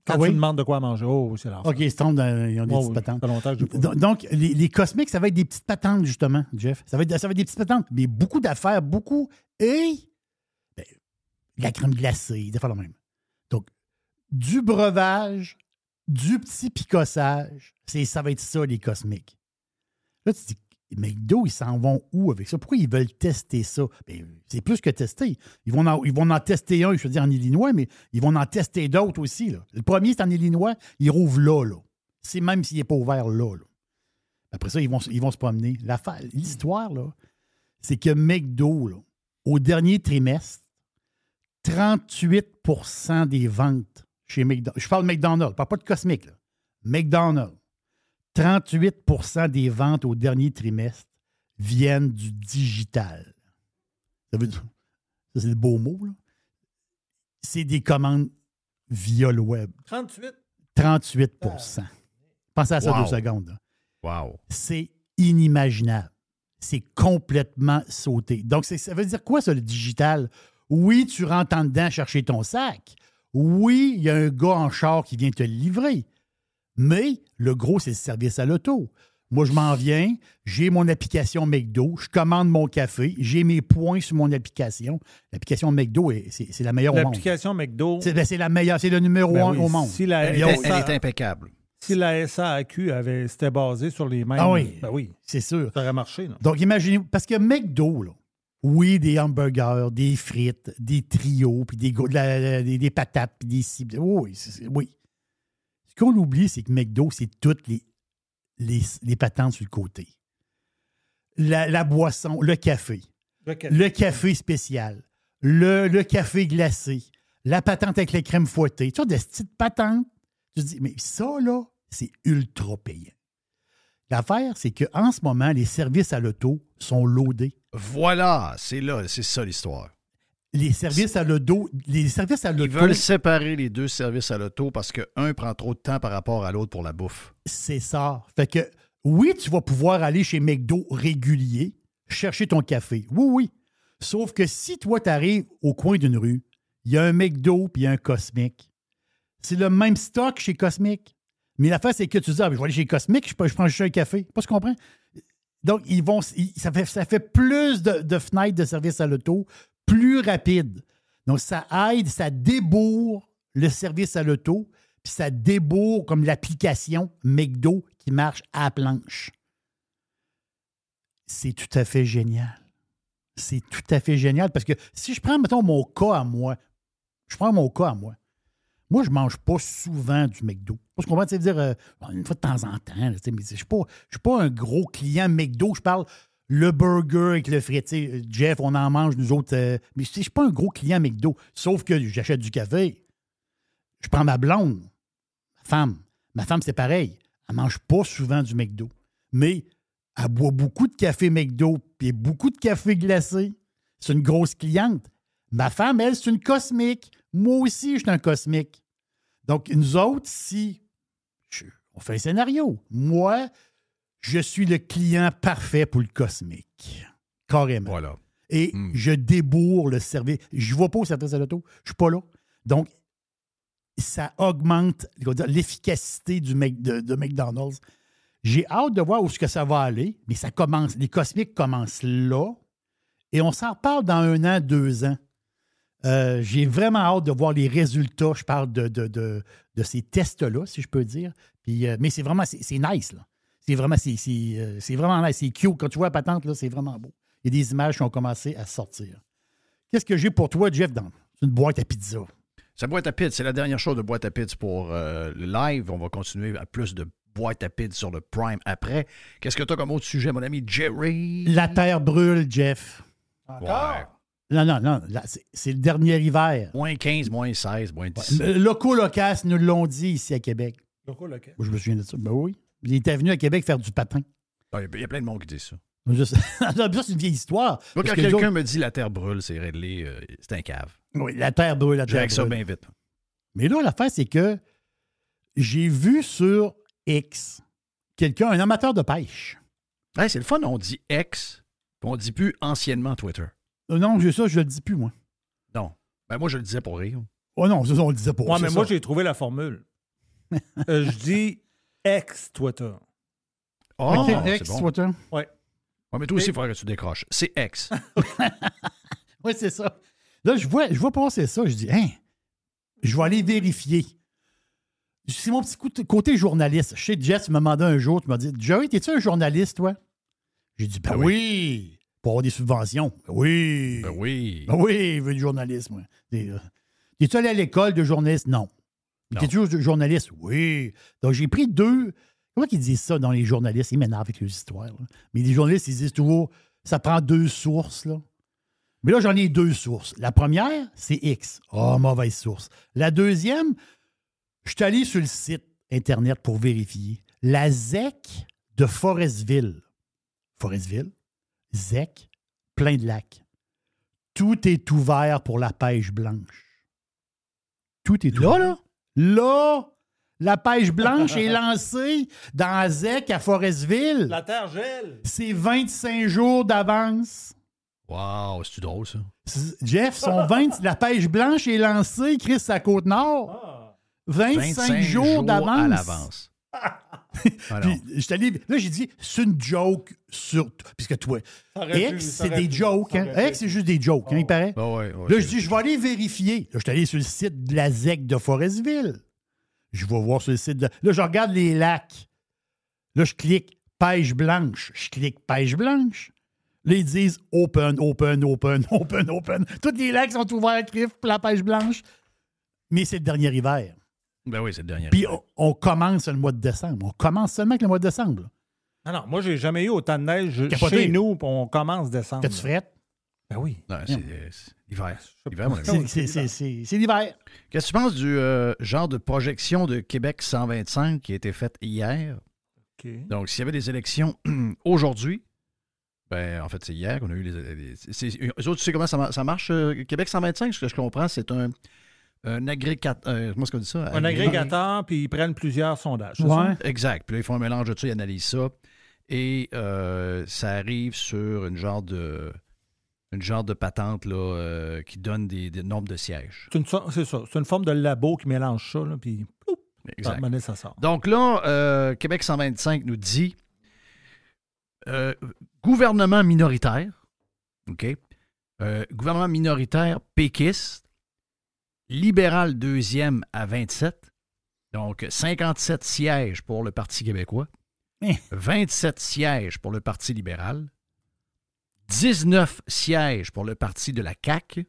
Quand Ah tu oui? demandes de quoi manger, oh, c'est l'enfer. OK, ils se trompent dans- ils ont des Oh, petites patentes. Longtemps Donc, donc, les, les cosmiques, ça va être des petites patentes, justement, Jeff. Ça va être, ça va être des petites patentes, mais beaucoup d'affaires, beaucoup. Et ben, la crème glacée, des fois la même. Donc, du breuvage, du petit picossage, ça va être ça, les cosmiques. Là, tu te dis, McDo, ils s'en vont où avec ça? Pourquoi ils veulent tester ça? Ben, c'est plus que tester. Ils vont, en, tester un, je veux dire, en Illinois, mais ils vont en tester d'autres aussi. Le premier, c'est en Illinois, ils rouvrent là, là. C'est même s'il n'est pas ouvert là. Après ça, ils vont, ils vont se promener. L'histoire, c'est que McDo, au dernier trimestre, 38% des ventes chez McDonald's. Je parle McDonald's, je parle pas de Cosmic. McDonald's. 38% des ventes au dernier trimestre viennent du digital. Ça veut dire, ça c'est le beau mot, là. C'est des commandes via le web. 38. 38% Pensez à ça Wow. deux secondes. là. Wow. C'est inimaginable. C'est complètement sauté. Donc, ça veut dire quoi, ça, le digital? Oui, tu rentres en dedans chercher ton sac. Oui, il y a un gars en char qui vient te le livrer. Mais le gros, c'est le service à l'auto. Moi, je m'en viens, j'ai mon application McDo, je commande mon café, j'ai mes points sur mon application. L'application McDo, est- c'est c'est la meilleure au monde. L'application McDo. C'est ben, la meilleure, c'est le numéro Ben un oui, au monde. si la- Elle, a est- autre- elle est impeccable. Si la SAQ avait, c'était basé sur les mêmes. Ah oui. Ben oui. C'est sûr. Ça aurait marché. là. Donc, imaginez, parce que McDo, là, oui, des hamburgers, des frites, des trios, puis des, des, des patates, puis des cibles. Oui, oui. Ce qu'on oublie, c'est que McDo, c'est toutes les, les, les patentes sur le côté. La, la boisson, le café, Le café. le café spécial, le, le café glacé, la patente avec les crèmes fouettées. Tu vois, des petites patentes. Tu te dis, mais ça, là, c'est ultra payant. L'affaire, c'est qu'en ce moment, les services à l'auto sont loadés. Voilà, c'est là, c'est ça l'histoire. Les services à l'auto, les services à Ils l'auto, veulent séparer les deux services à l'auto parce que un prend trop de temps par rapport à l'autre pour la bouffe. c'est ça. Fait que, oui, tu vas pouvoir aller chez McDo régulier, chercher ton café. Oui, oui. Sauf que si toi, tu arrives au coin d'une rue, il y a un McDo puis il y a un Cosmic. C'est le même stock chez Cosmic. Mais l'affaire, c'est que tu dis, ah, je vais aller chez Cosmic, je, prends juste un café. Pas ce que tu comprends? Donc, ils vont, ils- ça, fait, ça fait plus de, de fenêtres de service à l'auto, plus rapide. Donc, ça aide, ça débourre le service à l'auto, puis ça débourre comme l'application McDo qui marche à la planche. C'est tout à fait génial. C'est tout à fait génial parce que si je prends, mettons, mon cas à moi, je prends mon cas à moi. Moi, je ne mange pas souvent du McDo. Parce qu'on va dire euh, une fois de temps en temps. mais je ne suis pas un gros client McDo. Je parle le burger avec le frit. Jeff, on en mange, nous autres. euh, mais je ne suis pas un gros client McDo. Sauf que j'achète du café. Je prends ma blonde, ma femme. Ma femme, c'est pareil. Elle mange pas souvent du McDo. Mais elle boit beaucoup de café McDo puis beaucoup de café glacé. C'est une grosse cliente. Ma femme, elle, c'est une cosmique. Moi aussi, je suis un cosmique. Donc, nous autres, si on fait un scénario, moi, je suis le client parfait pour le cosmique. Carrément. Voilà. Et je débourre le service. Je ne vais pas au service à l'auto. Je ne suis pas là. Donc, ça augmente l'efficacité du de, de McDonald's. J'ai hâte de voir où ce que ça va aller, mais ça commence. Les cosmiques commencent là. Et on s'en parle dans un an, deux ans. Euh, J'ai vraiment hâte de voir les résultats. Je parle de, de, de, de ces tests-là, si je peux dire. Puis, euh, mais c'est vraiment, c'est nice, là. C'est vraiment, c'est c'est, euh, c'est vraiment nice. C'est cute. Quand tu vois la patente, là, c'est vraiment beau. Il y a des images qui ont commencé à sortir. Qu'est-ce que j'ai pour toi, Jeff, dans une boîte à pizza? Sa boîte à pizza, c'est la dernière chose de boîte à pizza pour euh, le live. On va continuer à plus de boîte à pizza sur le Prime après. Qu'est-ce que tu as comme autre sujet, mon ami Jerry? La terre brûle, Jeff. Ouais. Non, non, non. là, c'est- C'est le dernier hiver. Moins 15, moins 16, moins 17. Le- Locaux locas nous l'ont dit ici à Québec. Locaux. Moi, je me souviens de ça. Ben oui. Il était venu à Québec faire du patin. Ah, Il y a- il y a plein de monde qui dit ça. Juste- c'est une vieille histoire. Moi, quand que quelqu'un autres- me dit la terre brûle, c'est réglé, euh, c'est un cave. Oui, la terre brûle, la Je terre règle ça brûle. bien vite. Mais là, l'affaire, c'est que j'ai vu sur X quelqu'un, un amateur de pêche. Hey, c'est le fun, on dit ex, puis on dit plus anciennement Twitter. Euh, Non, j'ai ça, je le dis plus, moi. Non. Ben moi, je le disais pour rire. Oh non, ça, on le disait. Ouais, c'est mais moi, j'ai trouvé la formule. Euh, je dis ex-Twitter. Oh, Ok, c'est X, bon. Twitter. Ouais. Ouais, mais toi aussi, il faudrait que tu décroches. C'est ex. Oui, c'est ça. Là, je vois, je vois passer ça. Je dis, hein, je vais aller vérifier. C'est mon petit côté- côté journaliste. Chez Jess, tu m'as demandé un jour, tu m'as dit, Joey, t'es-tu un journaliste, toi? J'ai dit, ben Ben oui. Pour avoir des subventions. Ben oui. Ben oui. Ben oui, je veux du journalisme. euh, T'es-tu allé à l'école de journaliste? Non. Non. T'es-tu journaliste? Oui. Donc, j'ai pris deux. Comment qu'ils disent ça dans les journalistes? Ils m'énervent avec leurs histoires. là. Mais les journalistes, ils disent toujours, ça prend deux sources, là. Mais là, j'en ai deux sources. La première, c'est X. Oh, mauvaise source. La deuxième, je suis allé sur le site Internet pour vérifier. La ZEC de Forestville. Forestville, ZEC, plein de lacs. Tout est ouvert pour la pêche blanche. Tout est ouvert. Là, là? Là, la pêche blanche est lancée dans ZEC à Forestville. La terre gèle. C'est 25 jours d'avance. Wow, c'est-tu drôle, ça? Jeff, son 20, la pêche blanche est lancée, Chris, à Côte-Nord. 25, 25 jours, jours d'avance. Puis, j'étais allé- là, j'ai dit, c'est une joke sur. Puisque toi, Ça aurait pu, X, ça c'est des pu, jokes. Hein? c'est juste des jokes, hein, il paraît. Ah ouais, ouais, Là, je dis, je vais aller vérifier. Là, je suis allé sur le site de la ZEC de Forestville. Je vais voir sur le site de. Là, je regarde les lacs. Là, je clique pêche blanche. Je clique pêche blanche. Là, ils disent open, open, open, open, open. Tous les lacs sont ouverts, pour la pêche blanche. Mais c'est le dernier hiver. Ben oui, c'est le dernier. Puis on, on commence le mois de décembre. On commence seulement avec le mois de décembre. Non, non, moi, j'ai jamais eu autant de neige Capoté. chez nous, puis on commence décembre. T'as-tu frette? Ben oui. Non, c'est l'hiver. C'est- l'hiver. Qu'est-ce que tu penses du euh, genre de projection de Québec 125 qui a été faite hier? Donc, s'il y avait des élections aujourd'hui, ben, en fait, c'est hier qu'on a eu les. les- autres, tu sais comment ça marche, euh, Québec 125? Ce que je comprends, c'est un, un agrégateur. euh, comment est-ce qu'on dit ça? Un agrégateur, puis ils prennent plusieurs sondages. c'est ça? Exact. Puis là, ils font un mélange de tout ça, ils analysent ça. Et euh, ça arrive sur une genre de. Une genre de patente là, euh, qui donne des, des nombres de sièges. C'est une, so- c'est ça. C'est une forme de labo qui mélange ça, là, puis ploup, Exact. donné, ça sort. Donc là, euh, Québec 125 nous dit euh, gouvernement minoritaire, OK? Euh, gouvernement minoritaire péquiste, libéral deuxième à 27, donc 57 sièges pour le Parti québécois, Hein. 27 sièges pour le Parti libéral, 19 sièges pour le Parti de la CAQ,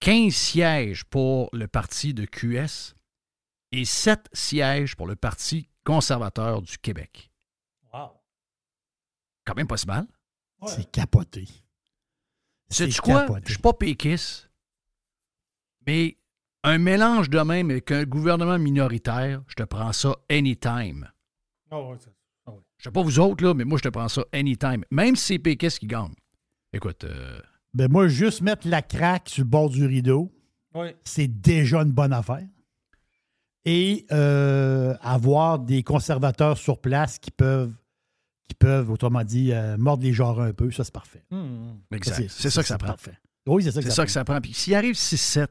15 sièges pour le Parti de QS, et sept sièges pour le Parti conservateur du Québec. Wow. Quand même pas si mal. C'est capoté. C'est quoi? Je suis pas péquiste, mais un mélange de même avec un gouvernement minoritaire, je te prends ça anytime. Ah ouais, c'est- ah ouais. Je sais pas vous autres, là, mais moi, je te prends ça anytime. Même si c'est péquiste qui gagne? Écoute, euh, Ben moi, juste mettre la craque sur le bord du rideau, c'est déjà une bonne affaire. Et euh, avoir des conservateurs sur place qui peuvent, qui peuvent autrement dit, euh, mordre les genres un peu, ça, c'est parfait. Exact. C'est ça que ça prend. Oui, c'est ça que C'est ça, ça que ça prend. Puis s'il arrive 6-7,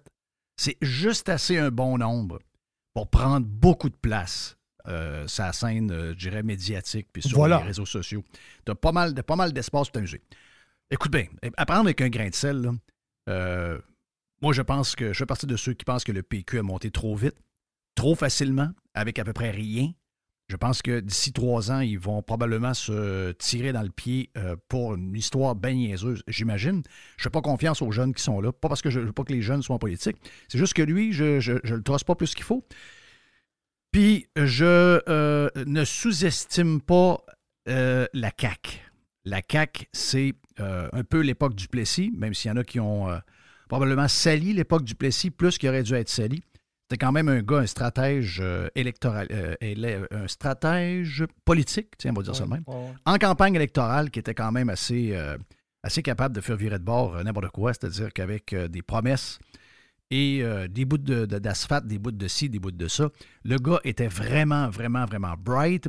c'est juste assez un bon nombre pour prendre beaucoup de place. Euh, sa scène, euh, je dirais, médiatique, puis sur Voilà. les réseaux sociaux. Tu as pas mal, de- pas mal d'espace pour t'amuser. Écoute bien, à prendre avec un grain de sel, là, euh, moi, je pense que je fais partie de ceux qui pensent que le PQ a monté trop vite, trop facilement, avec à peu près rien. Je pense que d'ici trois ans, ils vont probablement se tirer dans le pied euh, pour une histoire bien niaiseuse, j'imagine. Je ne fais pas confiance aux jeunes qui sont là. Pas parce que je ne veux pas que les jeunes soient en politique. C'est juste que lui, je ne le trosse pas plus qu'il faut. Puis, je euh, ne sous-estime pas euh, la CAQ. La CAQ, c'est un peu l'époque du Plessis, même s'il y en a qui ont probablement sali l'époque du Plessis plus qu'il aurait dû être sali. C'était quand même un gars, un stratège euh, électoral, euh, élè- un stratège politique, tiens, on va dire ça de même, Ouais, en campagne électorale qui était quand même assez, euh, assez capable de faire virer de bord euh, n'importe quoi, c'est-à-dire qu'avec euh, des promesses et euh, des bouts de- de- d'asphalte, des bouts de ci, des bouts de ça, le gars était vraiment, vraiment, vraiment bright.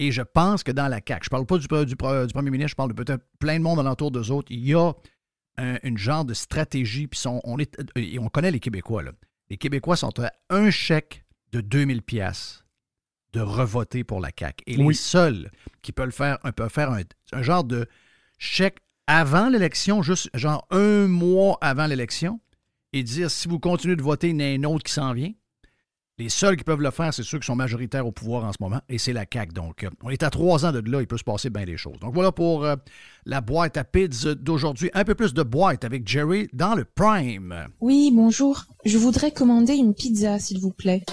Et je pense que dans la CAQ, je parle pas du, du- du premier ministre, je parle de peut-être plein de monde alentour d'eux autres, il y a un, une genre de stratégie, puis on, est, et on connaît les Québécois, là. Les Québécois sont à un chèque de 2000 pièces de revoter pour la CAQ. Et les seuls qui peuvent le faire, un- peuvent faire un, un genre de chèque avant l'élection, juste genre un mois avant l'élection, et dire si vous continuez de voter, il y en a un autre qui s'en vient. Les seuls qui peuvent le faire, c'est ceux qui sont majoritaires au pouvoir en ce moment, et c'est la CAQ. Donc, euh, on est à trois ans de là, il peut se passer bien des choses. Donc, voilà pour euh, la boîte à pizza d'aujourd'hui. Un peu plus de boîte avec Jerry dans le Prime. Oui, bonjour. Je voudrais commander une pizza, s'il vous plaît.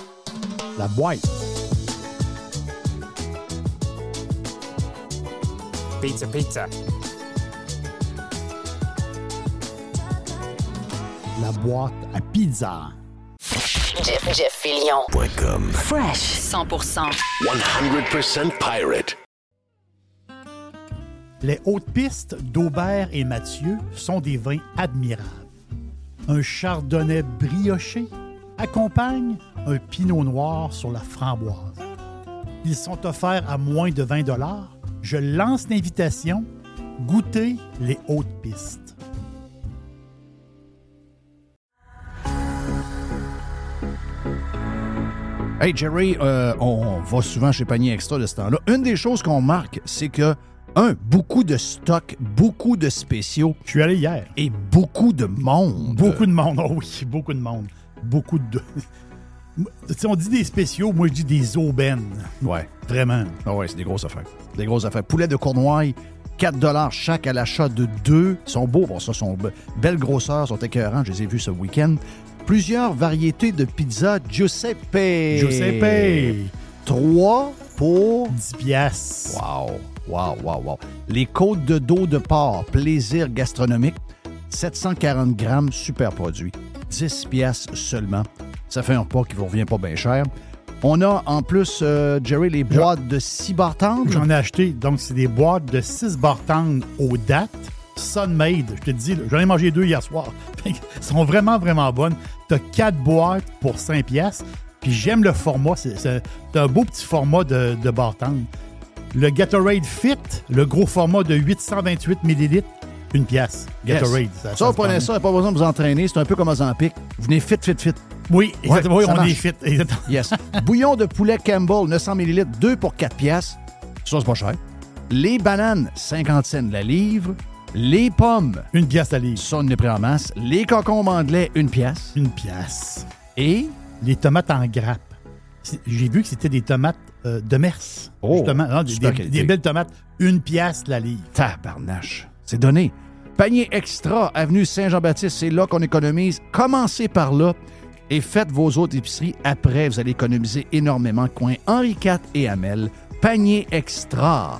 La boîte. Pizza, pizza. La boîte à pizza. Jeff, Jeff. Fresh 100%. 100% pirate. Les hautes pistes d'Aubert et Mathieu sont des vins admirables. Un chardonnay brioché accompagne un pinot noir sur la framboise. Ils sont offerts à moins de 20 Je lance l'invitation. Goûtez les hautes pistes. Hey Jerry, euh, on va souvent chez Panier Extra de ce temps-là. Une des choses qu'on marque, c'est que, un, beaucoup de stocks, beaucoup de spéciaux. Je suis allé hier. Et beaucoup de monde. Beaucoup de monde, oh oui, beaucoup de monde. Beaucoup de. Tu sais, on dit des spéciaux, moi je dis des aubaines. Ouais. Vraiment. Ah ouais, c'est des grosses affaires. Des grosses affaires. Poulet de Cournoye, 4 chaque à l'achat de deux. Ils sont beaux, bon, ça, sont be- belles grosseurs, sont écœurants. Je les ai vus ce week-end. Plusieurs variétés de pizza Giuseppe. Giuseppe. 3 pour 10 piastres. Wow, wow, wow, wow. Les côtes de dos de porc, plaisir gastronomique, 740 grammes, super produit. 10 piastres seulement. Ça fait un repas qui vous revient pas bien cher. On a en plus, euh, Jerry, les boîtes de 6 bartendes. J'en ai acheté. Donc, c'est des boîtes de 6 bartendes aux dates. Sunmade, je te dis, j'en ai mangé deux hier soir. Elles sont vraiment, vraiment bonnes. Tu as 4 boîtes pour 5 piastres. Puis j'aime le format. C'est un beau petit format de, de bartende. Le Gatorade Fit, le gros format de 828 ml, une pièce. Yes. Gatorade. Ça, se vous prenez ça, il n'y a pas besoin de vous entraîner. C'est un peu comme Ozempic. Vous venez fit, fit, fit. Oui, exactement. Oui, on marche. est fit. Exactement. Yes. Bouillon de poulet Campbell, 900 ml, 2 pour 4 piastres. Ça, c'est pas cher. Les bananes, 50 cents la livre. Les pommes. Une pièce la livre. Ça, on est pris en masse. Les concombres anglais, une pièce. Une pièce. Et? Les tomates en grappe. J'ai vu que c'était des tomates euh, de Mers. Oh, justement. Non, des, des belles tomates. Une pièce la livre. Tabarnache. C'est donné. Panier extra, avenue Saint-Jean-Baptiste, c'est là qu'on économise. Commencez par là et faites vos autres épiceries. Après, vous allez économiser énormément. Coin Henri IV et Hamel. Panier extra.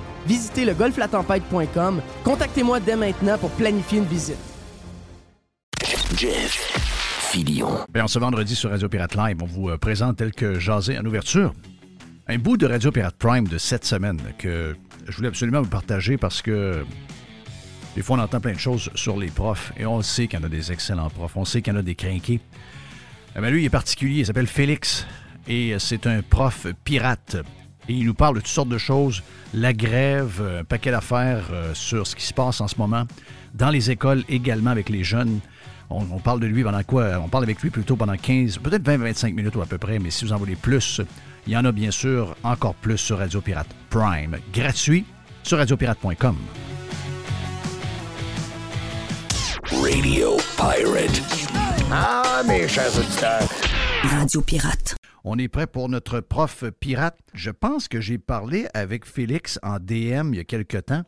Visitez le golflatempête.com. Contactez-moi dès maintenant pour planifier une visite. Jeff Filion. Bien, ce vendredi sur Radio Pirate Live, on vous euh, présente tel que jasé en ouverture un bout de Radio Pirate Prime de cette semaine que je voulais absolument vous partager parce que des fois on entend plein de choses sur les profs et on le sait qu'il y en a des excellents profs, on sait qu'il y en a des crinqués. Eh bien, lui, il est particulier, il s'appelle Félix et c'est un prof pirate. Et il nous parle de toutes sortes de choses, la grève, un paquet d'affaires euh, sur ce qui se passe en ce moment dans les écoles, également avec les jeunes. On, on parle de lui pendant quoi? On parle avec lui plutôt pendant 15, peut-être 20-25 minutes ou à peu près, mais si vous en voulez plus, il y en a bien sûr encore plus sur Radio Pirate Prime, gratuit sur radiopirate.com. Radio Pirate. Ah, mes chers auditeurs. Radio Pirate. On est prêt pour notre prof pirate. Je pense que j'ai parlé avec Félix en DM il y a quelque temps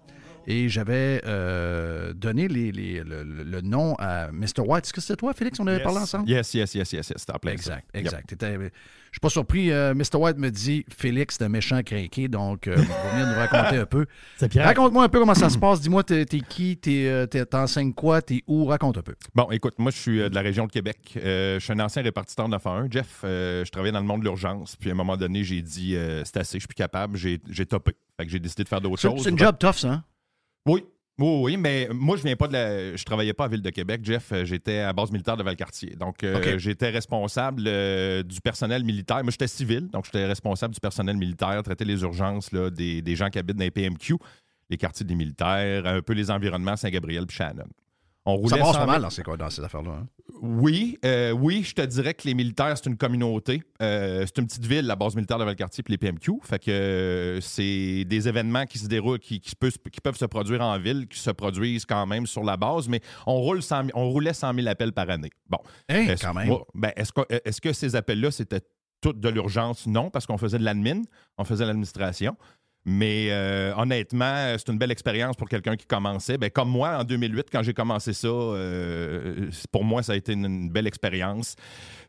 et j'avais euh, donné les- les- le, nom à Mr. White. Est-ce que c'était toi, Félix? On avait Yes. parlé ensemble? Yes, yes, yes, yes, yes. C'était en plein ça. Exact, exact. T'étais- Je suis pas surpris. euh, Mr. White me dit Félix, c'est un méchant craqué, donc euh, il va venir nous raconter un peu. C'est Pierre. Raconte-moi un peu comment ça se passe. Dis-moi, t'es qui, t'es, euh, t'enseignes quoi, t'es où? Raconte un peu. Bon, écoute, moi, je suis euh, de la région de Québec. Euh, je suis un ancien répartiteur 911. Jeff, euh, je travaillais dans le monde de l'urgence. Puis à un moment donné, j'ai dit, euh, c'est assez, je suis plus capable. J'ai topé. Fait que j'ai décidé de faire d'autres C'est choses. c'est une job tough, ça. hein? Oui. Oui, oui, mais moi, je viens pas de la. Je travaillais pas à Ville de Québec, Jeff. Euh, J'étais à base militaire de Valcartier. Donc, euh, j'étais responsable euh, du personnel militaire. Moi, j'étais civil, donc j'étais responsable du personnel militaire, traiter les urgences là, des, des gens qui habitent dans les PMQ, les quartiers des militaires, un peu les environnements Saint-Gabriel puis Shannon. On roulait Ça passe 100 pas 000 mal dans ces, dans ces affaires-là. hein. Oui, euh, oui, je te dirais que les militaires, c'est une communauté. Euh, c'est une petite ville, la base militaire de Valcartier, puis les PMQ. Fait que euh, c'est des événements qui se déroulent, qui, qui, se peut- qui peuvent se produire en ville, qui se produisent quand même sur la base, mais on, roule 100 000 on roulait 100 000 appels par année. Bon. Hein, Est-ce- quand même. ouais, ben, est-ce, que, est-ce que ces appels-là, c'était tout de l'urgence? Non, parce qu'on faisait de l'admin, on faisait de l'administration. Mais euh, honnêtement, c'est une belle expérience pour quelqu'un qui commençait. Ben, comme moi, en 2008, quand j'ai commencé ça, euh, pour moi, ça a été une, une belle expérience.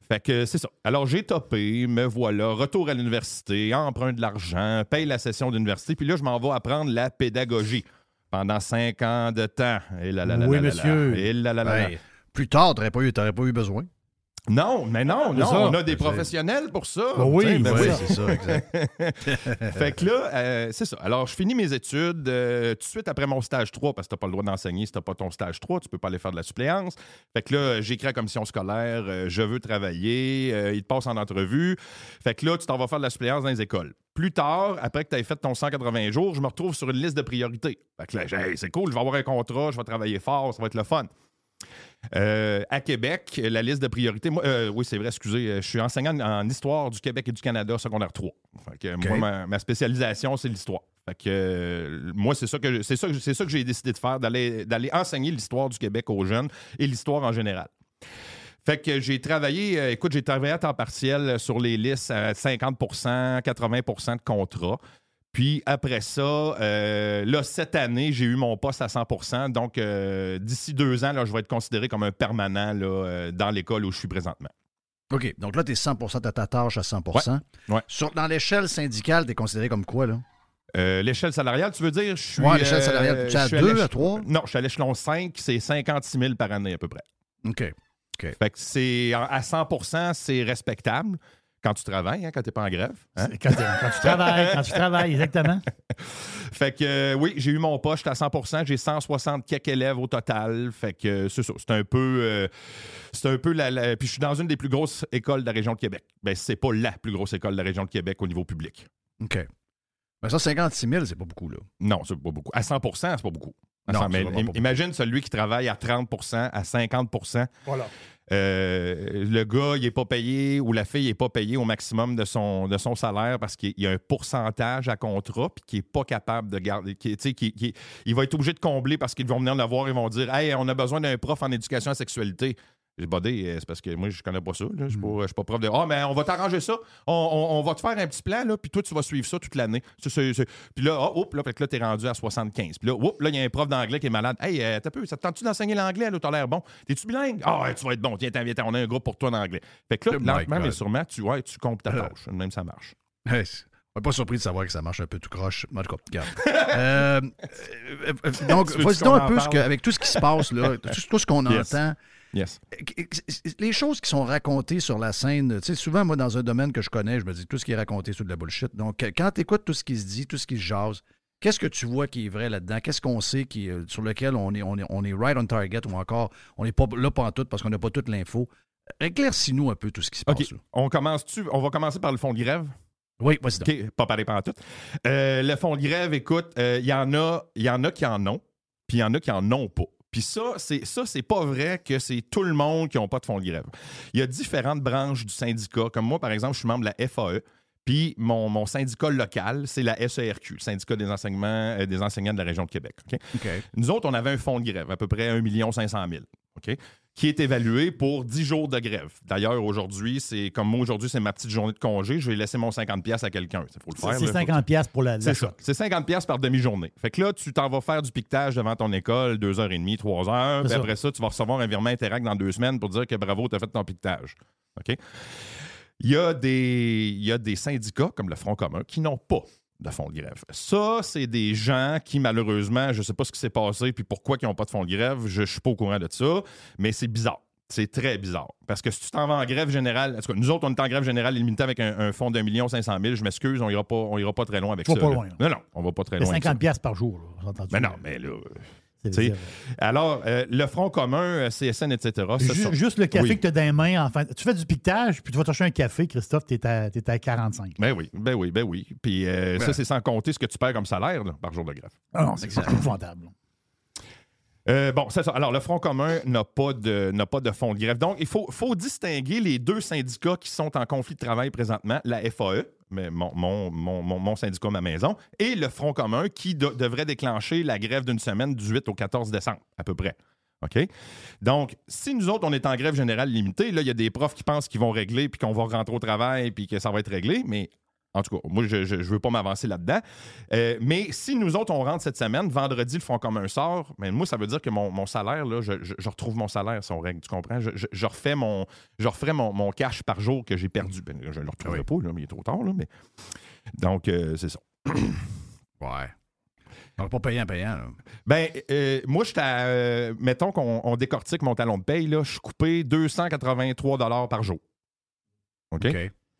Fait que c'est ça. Alors, j'ai topé, me voilà, retour à l'université, emprunte de l'argent, paye la session d'université, puis là, je m'en vais apprendre la pédagogie pendant cinq ans de temps. Et là, là, là, Oui, monsieur. Et plus tard, tu n'aurais pas eu besoin. Non, mais non, non, ça. on a des professionnels pour ça. Ben oui, sais, ben oui. oui, c'est ça, exact. fait que là, euh, c'est ça. Alors, je finis mes études euh, tout de suite après mon stage 3, parce que tu n'as pas le droit d'enseigner si tu n'as pas ton stage 3, tu peux pas aller faire de la suppléance. Fait que là, j'écris à la commission scolaire, euh, je veux travailler, il te passe en entrevue. Fait que là, tu t'en vas faire de la suppléance dans les écoles. Plus tard, après que tu aies fait ton 180 jours, je me retrouve sur une liste de priorités. Fait que là, Hey, c'est cool, je vais avoir un contrat, je vais travailler fort, ça va être le fun. Euh, à Québec, la liste de priorités. Moi, euh, oui, c'est vrai, excusez. euh, Je suis enseignant en histoire du Québec et du Canada, secondaire 3. Fait que, Moi, ma, ma spécialisation, c'est l'histoire. Fait que, euh, moi, c'est ça que c'est ça, ça que j'ai décidé de faire, d'aller, d'aller enseigner l'histoire du Québec aux jeunes et l'histoire en général. Fait que j'ai travaillé, euh, écoute, j'ai travaillé à temps partiel sur les listes à 50% 80% de contrats. Puis après ça, euh, là, cette année, j'ai eu mon poste à 100% Donc, euh, d'ici deux ans, là, je vais être considéré comme un permanent là, euh, dans l'école où je suis présentement. OK. Donc là, tu es 100% de ta tâche à 100 Ouais. Sur, Dans l'échelle syndicale, tu es considéré comme quoi, là? Euh, l'échelle salariale, tu veux dire? Je suis, Ouais, l'échelle salariale, tu es à je suis deux, l'éche- à trois? Non, je suis à l'échelon 5, c'est 56 000 par année à peu près. OK. Fait que c'est à 100% c'est respectable quand tu travailles, hein, quand tu n'es pas en grève. hein? Quand, quand tu travailles, quand tu travailles, exactement. Fait que euh, oui, j'ai eu mon poste à 100% j'ai 160 quelques élèves au total. Fait que euh, c'est ça, c'est un peu euh, c'est un peu la, la- puis je suis dans une des plus grosses écoles de la région de Québec. Ben c'est pas la plus grosse école de la région de Québec au niveau public. OK. Ben ça, 56 000, c'est pas beaucoup, là. Non, c'est pas beaucoup. À 100 c'est pas beaucoup. Non, 100 c'est mais pas beaucoup. imagine celui qui travaille à 30% à 50% Voilà. Euh, le gars, il n'est pas payé ou la fille n'est pas payée au maximum de son, salaire parce qu'il y a un pourcentage à contrat puis qu'il n'est pas capable de garder. qui- qui- qui- il va être obligé de combler parce qu'ils vont venir le voir et vont dire Hey, on a besoin d'un prof en éducation à la sexualité. J'ai euh, c'est parce que moi, je connais pas ça. là. Je suis pas, prof de. Ah, mais on va t'arranger ça. On, on- on va te faire un petit plan, là, puis toi, tu vas suivre ça toute l'année. Puis là, oh, oups, là, fait que là, t'es rendu à 75. Puis là, oups, là, il y a un prof d'anglais qui est malade. Hey, euh, t'as peu, ça te tente-tu d'enseigner l'anglais? Là, t'as l'air bon. T'es-tu bilingue? Ah, ouais, tu vas être bon. Tiens, t'invites, on a un groupe pour toi en anglais. Fait que là, Oh lentement, mais sûrement, tu, ouais, tu comptes ta tâche. Même ça marche. C'est- on n'est pas surpris de savoir que ça marche un peu tout croche. En tout cas. Euh, euh, euh, donc, vas-y donc un peu, ce parle? que- avec tout ce qui se passe, là, tout, tout ce qu'on Yes. entend, Yes. les choses qui sont racontées sur la scène, tu sais, souvent, moi, dans un domaine que je connais, je me dis tout ce qui est raconté, c'est de la bullshit. Donc, quand tu écoutes tout ce qui se dit, tout ce qui se jase, qu'est-ce que tu vois qui est vrai là-dedans? Qu'est-ce qu'on sait qui, euh, sur lequel on est, on, est, on est right on target ou encore on n'est pas là pas en tout parce qu'on n'a pas toute l'info? Éclaircis-nous un peu tout ce qui se passe. là. On commence -tu? On va commencer par le fonds de grève? Oui, vas-y pas parler pendant tout. Euh, le fonds de grève, écoute, euh, il y en a, y en a qui en ont, puis il y en a qui en ont pas. Puis ça, c'est ça, c'est pas vrai que c'est tout le monde qui n'a pas de fonds de grève. Il y a différentes branches du syndicat. Comme moi, par exemple, je suis membre de la FAE. Puis mon, mon syndicat local, c'est la SERQ, le syndicat des, enseignements, euh, des enseignants de la région de Québec. Nous autres, on avait un fonds de grève, à peu près 1 500 000, OK? Qui est évalué pour 10 jours de grève. D'ailleurs, aujourd'hui, c'est comme moi, aujourd'hui, c'est ma petite journée de congé. Je vais laisser mon 50$ à quelqu'un. Il faut le faire. C'est là. 50 pièces pour la, la C'est ça. C'est 50$ piastres par demi-journée. Fait que là, tu t'en vas faire du piquetage devant ton école, deux heures et demie, trois heures. C'est Puis ça. après ça, tu vas recevoir un virement Interact dans deux semaines pour dire que bravo, tu as fait ton piquetage. OK? Il y, a des, il y a des syndicats comme le Front commun qui n'ont pas de fonds de grève. Ça, c'est des gens qui, malheureusement, je ne sais pas ce qui s'est passé puis pourquoi ils n'ont pas de fonds de grève. Je ne suis pas au courant de ça, mais c'est bizarre. C'est très bizarre. Parce que si tu t'en vas en grève générale, en tout cas, nous autres, on est en grève générale illimitée avec un, un fonds d'un million cinq cent mille. Je m'excuse, on ira pas, on ira pas très loin avec Pas ça. pas là. loin. Non, non, on va pas très loin. avec ça. 50 pièces par jour. là, entendez? Mais non, mais là. Dire- Alors, euh, le Front commun, euh, CSN, etc. Ju- juste le café Oui. que tu as dans les mains, enfin, tu fais du piquetage, puis tu vas chercher un café, Christophe, tu es, à 45. Ben oui, ben oui, ben oui. Puis euh, Ben. ça, c'est sans compter ce que tu perds comme salaire là, par jour de grève. Ah non, c'est c'est épouvantable. Euh, bon, c'est ça. Alors, le Front commun n'a pas de, n'a pas de fonds de grève. Donc, il faut, faut distinguer les deux syndicats qui sont en conflit de travail présentement, la FAE, mais mon, syndicat, ma maison, et le Front commun qui de- devrait déclencher la grève d'une semaine du 8 au 14 décembre, à peu près. OK? Donc, si nous autres, on est en grève générale limitée, là, il y a des profs qui pensent qu'ils vont régler puis qu'on va rentrer au travail puis que ça va être réglé, mais en tout cas, moi, je ne veux pas m'avancer là-dedans. Euh, mais si nous autres, on rentre cette semaine, vendredi, le Front commun sort, mais moi, ça veut dire que mon, mon salaire, là, je, je- je retrouve mon salaire si on règle, tu comprends? Je, je- je refais mon, je referai mon, mon cash par jour que j'ai perdu. Ben, je ne le retrouverai pas, là, mais il est trop tard. Là, mais... Donc, euh, c'est ça. ouais. Donc, pas payant, payant. Là. Ben, euh, moi, à, euh, mettons qu'on on décortique mon talon de paye, là, je suis coupé 283 par jour. OK?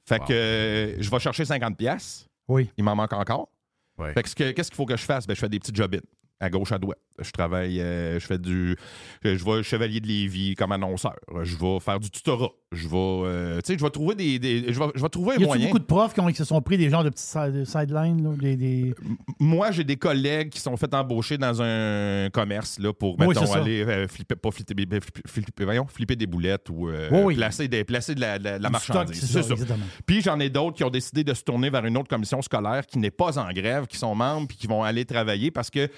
Fait que euh, je vais chercher 50 pièces. Oui. Il m'en manque encore. Ouais. Fait que ce que- qu'est-ce qu'il faut que je fasse? Ben, je fais des petits job à gauche, à droite. Je travaille, euh, je fais du. Je vais chevalier de Lévis comme annonceur. Je vais faire du tutorat. Je vais. euh, tu sais, je vais trouver des. des- je, vais, je vais trouver un Y a moyen. beaucoup de profs qui, ont, qui se sont pris des genres de petits side- sidelines, des, des- Moi, j'ai des collègues qui sont fait embaucher dans un commerce là, pour, Oui, mettons, aller euh, flipper, pas flipper, flipper, flipper- voyons, flipper des boulettes ou Oui, oui. placer, des, placer de la, de marchandise. c'est ça, ça. Puis j'en ai d'autres qui ont décidé de se tourner vers une autre commission scolaire qui n'est pas en grève, qui sont membres puis qui vont aller travailler parce que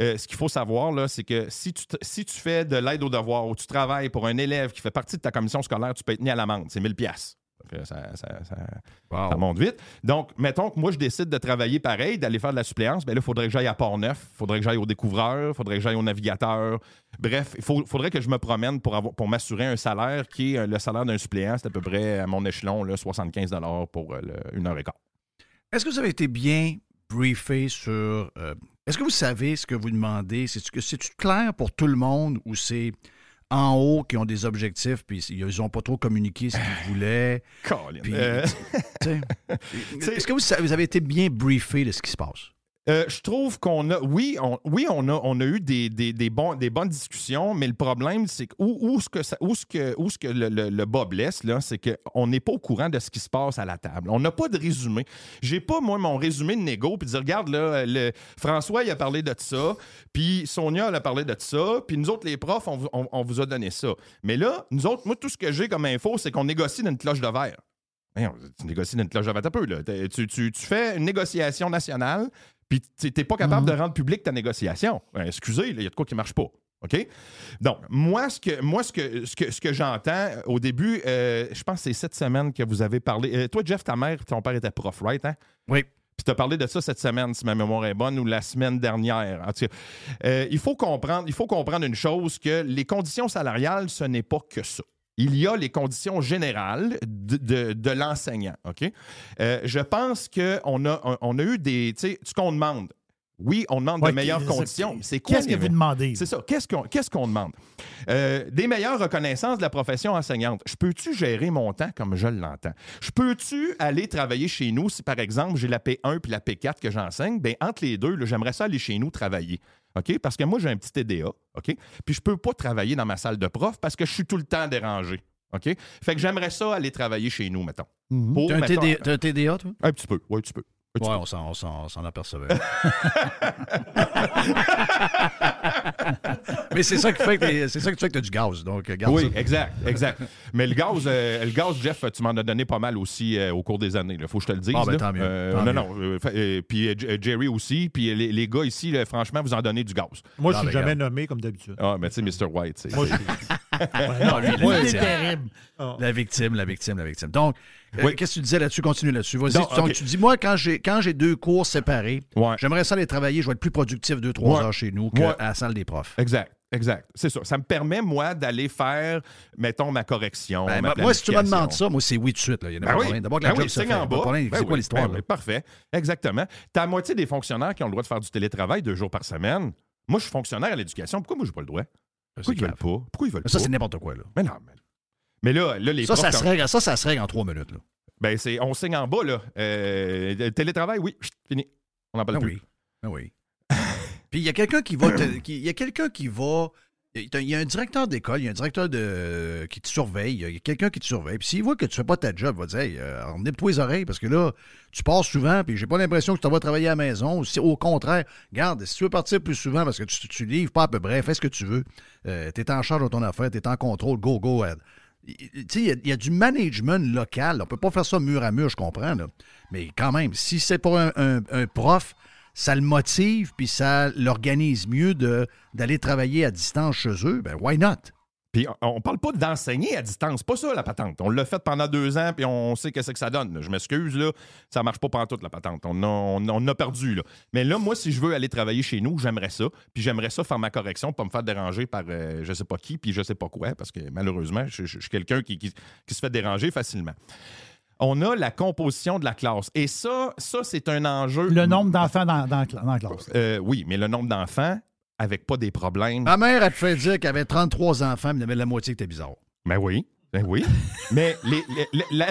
euh, ce qu'il faut savoir, là, c'est que si tu, si tu fais de l'aide aux devoirs ou tu travailles pour un élève qui fait partie de ta commission scolaire, tu peux être mis à l'amende. C'est 1000 pièces. Ça, ça- ça- ça monte vite. Donc, mettons que moi, je décide de travailler pareil, d'aller faire de la suppléance. Bien là, il faudrait que j'aille à Port-Neuf, il faudrait que j'aille au découvreur, il faudrait que j'aille au navigateur. Bref, il faudrait que je me promène pour, avoir- pour m'assurer un salaire qui est euh, le salaire d'un suppléant. C'est à peu près à mon échelon, là, 75 pour euh, le- une heure et quart. Est-ce que vous avez été bien briefé sur. euh, Est-ce que vous savez ce que vous demandez? C'est-tu clair pour tout le monde ou c'est en haut qui ont des objectifs puis ils n'ont pas trop communiqué ce qu'ils voulaient? Euh, Est-ce que vous, vous avez été bien briefé de ce qui se passe? Euh, je trouve qu'on a, oui, on, oui, on a, on a eu des, des, des des bonnes discussions, mais le problème, c'est que où, où ce que, ça- où ce que, où ce que le, le, bas blesse, là, c'est qu'on n'est pas au courant de ce qui se passe à la table. On n'a pas de résumé. J'ai pas, moi, mon résumé de négo, puis dire, regarde, là, le, François, il a parlé de ça, puis Sonia, elle a parlé de ça, puis nous autres, les profs, on, on- vous a donné ça. Mais là, nous autres, moi, tout ce que j'ai comme info, c'est qu'on négocie dans une cloche de verre. Tu négocies dans une cloche de verre un peu, là. Tu, tu- tu fais une négociation nationale, puis tu n'es pas capable de rendre public ta négociation. Ben, excusez, il y a de quoi qui ne marche pas. OK? Donc, moi, ce que, moi, ce que, ce que, ce que j'entends euh, au début, euh, je pense que c'est cette semaine que vous avez parlé. euh, toi, Jeff, ta mère, ton père était prof, right? Hein? Oui. Puis tu as parlé de ça cette semaine, si ma mémoire est bonne, ou la semaine dernière. En tout cas, euh, il, faut comprendre, il faut comprendre une chose, que les conditions salariales, ce n'est pas que ça. Il y a les conditions générales de, de- de l'enseignant. OK? Euh, je pense qu'on a, on- a eu des. Tu sais, ce qu'on demande. Oui, on demande Ouais, de meilleures conditions. C'est quoi Qu'est-ce que vous demandez? C'est ça. Qu'est-ce qu'on qu'est-ce qu'on demande? Euh, des meilleures reconnaissances de la profession enseignante. Je peux-tu gérer mon temps comme je l'entends? Je peux-tu aller travailler chez nous si, par exemple, j'ai la P1 puis la P4 que j'enseigne? Bien, entre les deux, j'aimerais ça aller chez nous travailler. OK? Parce que moi, j'ai un petit TDA. OK? Puis je peux pas travailler dans ma salle de prof parce que je suis tout le temps dérangé. OK? Fait que j'aimerais ça aller travailler chez nous, mettons. Pour, T'as un, t'as TDA, toi? Un petit peu, oui, un petit peu. Un petit Ouais, on s'en, on s'en- on s'en apercevait. Mais c'est ça qui fait que c'est ça que tu as du gaz. Donc, garde Oui, ça. exact, exact. Mais le gaz, euh, le gaz, Jeff, tu m'en as donné pas mal aussi euh, au cours des années. Il faut que je te le dise. Ah, ben, tant mieux, Euh, tant non, mieux. non. euh, euh, puis euh, euh, Jerry aussi. Puis les, les gars ici, là, franchement, vous en donnez du gaz. Moi, je Ah, suis ben, jamais nommé comme d'habitude. Ah, mais tu sais, Mr. White, c'est. Moi, je Non, lui, victime. terrible. La victime, la victime, la victime. Donc, euh, Oui. qu'est-ce que tu disais là-dessus? Continue là-dessus. Vas-y. Donc, tu dis, moi, quand j'ai, quand j'ai deux cours séparés, Ouais. j'aimerais ça aller travailler, je vais être plus productif deux, trois Ouais. heures chez nous qu'à Ouais. la salle des profs. Exact. Exact. C'est ça. Ça me permet, moi, d'aller faire, mettons, ma correction. Ben, ma moi, si tu me demandes ça, moi, c'est oui tout de suite. Là. Il y a Ben pas oui. problème. D'abord que la Ben job oui, se signe fait. en bas. Ben C'est quoi oui, l'histoire? ben parfait. Exactement. T'as la moitié des fonctionnaires qui ont le droit de faire du télétravail deux jours par semaine. Moi, je suis fonctionnaire à l'éducation. Pourquoi moi, j'ai pas le droit? Pourquoi ils veulent pas? Pourquoi ils veulent Ça, pas? c'est n'importe quoi. Là. Mais non, mais... Mais là, là les Ça, ça se, règle, ça, ça se règle en trois minutes. Là. Ben, c'est, on signe en bas, là. Euh, télétravail, oui, chut, fini. On n'en parle Ah plus. oui. Ah oui. Puis il y a quelqu'un qui va. Il y a quelqu'un qui va. Il y a- un directeur d'école, il y a un directeur de, qui te surveille, il y a quelqu'un qui te surveille. Puis s'il voit que tu fais pas ta job, il va te dire hey, euh, alors, nippe-toi les oreilles parce que là, tu pars souvent, puis j'ai pas l'impression que tu vas travailler à la maison. Si- au contraire, garde, si tu veux partir plus souvent parce que tu, tu livres pas à peu près, fais ce que tu veux. Euh, tu es en charge de ton affaire, tu es en contrôle, go, go. ahead. Il- y a- il y, a du management local. On peut pas faire ça mur à mur, je comprends. là. Mais quand même, si c'est pour un, prof, ça le motive, puis ça l'organise mieux d'aller travailler à distance chez eux, ben why not? Puis on, parle pas d'enseigner à distance, pas ça la patente. On l'a fait pendant deux ans, puis on sait qu'est-ce que ça donne. Je m'excuse, là, ça marche pas pendant toute la patente. On a, on, on a perdu, là. Mais là, moi, si je veux aller travailler chez nous, j'aimerais ça. Puis j'aimerais ça faire ma correction, pas me faire déranger par euh, je sais pas qui, puis je sais pas quoi, parce que malheureusement, je, je- je suis quelqu'un qui, qui- qui se fait déranger facilement. On a la composition de la classe. Et ça, ça c'est un enjeu. Le nombre d'enfants dans la classe. Euh, oui, mais le nombre d'enfants avec pas des problèmes. Ma mère, elle te fait dire qu'elle avait 33 enfants, mais il y avait la moitié qui était bizarre. Ben oui. Ben oui. Mais les- les- les- la,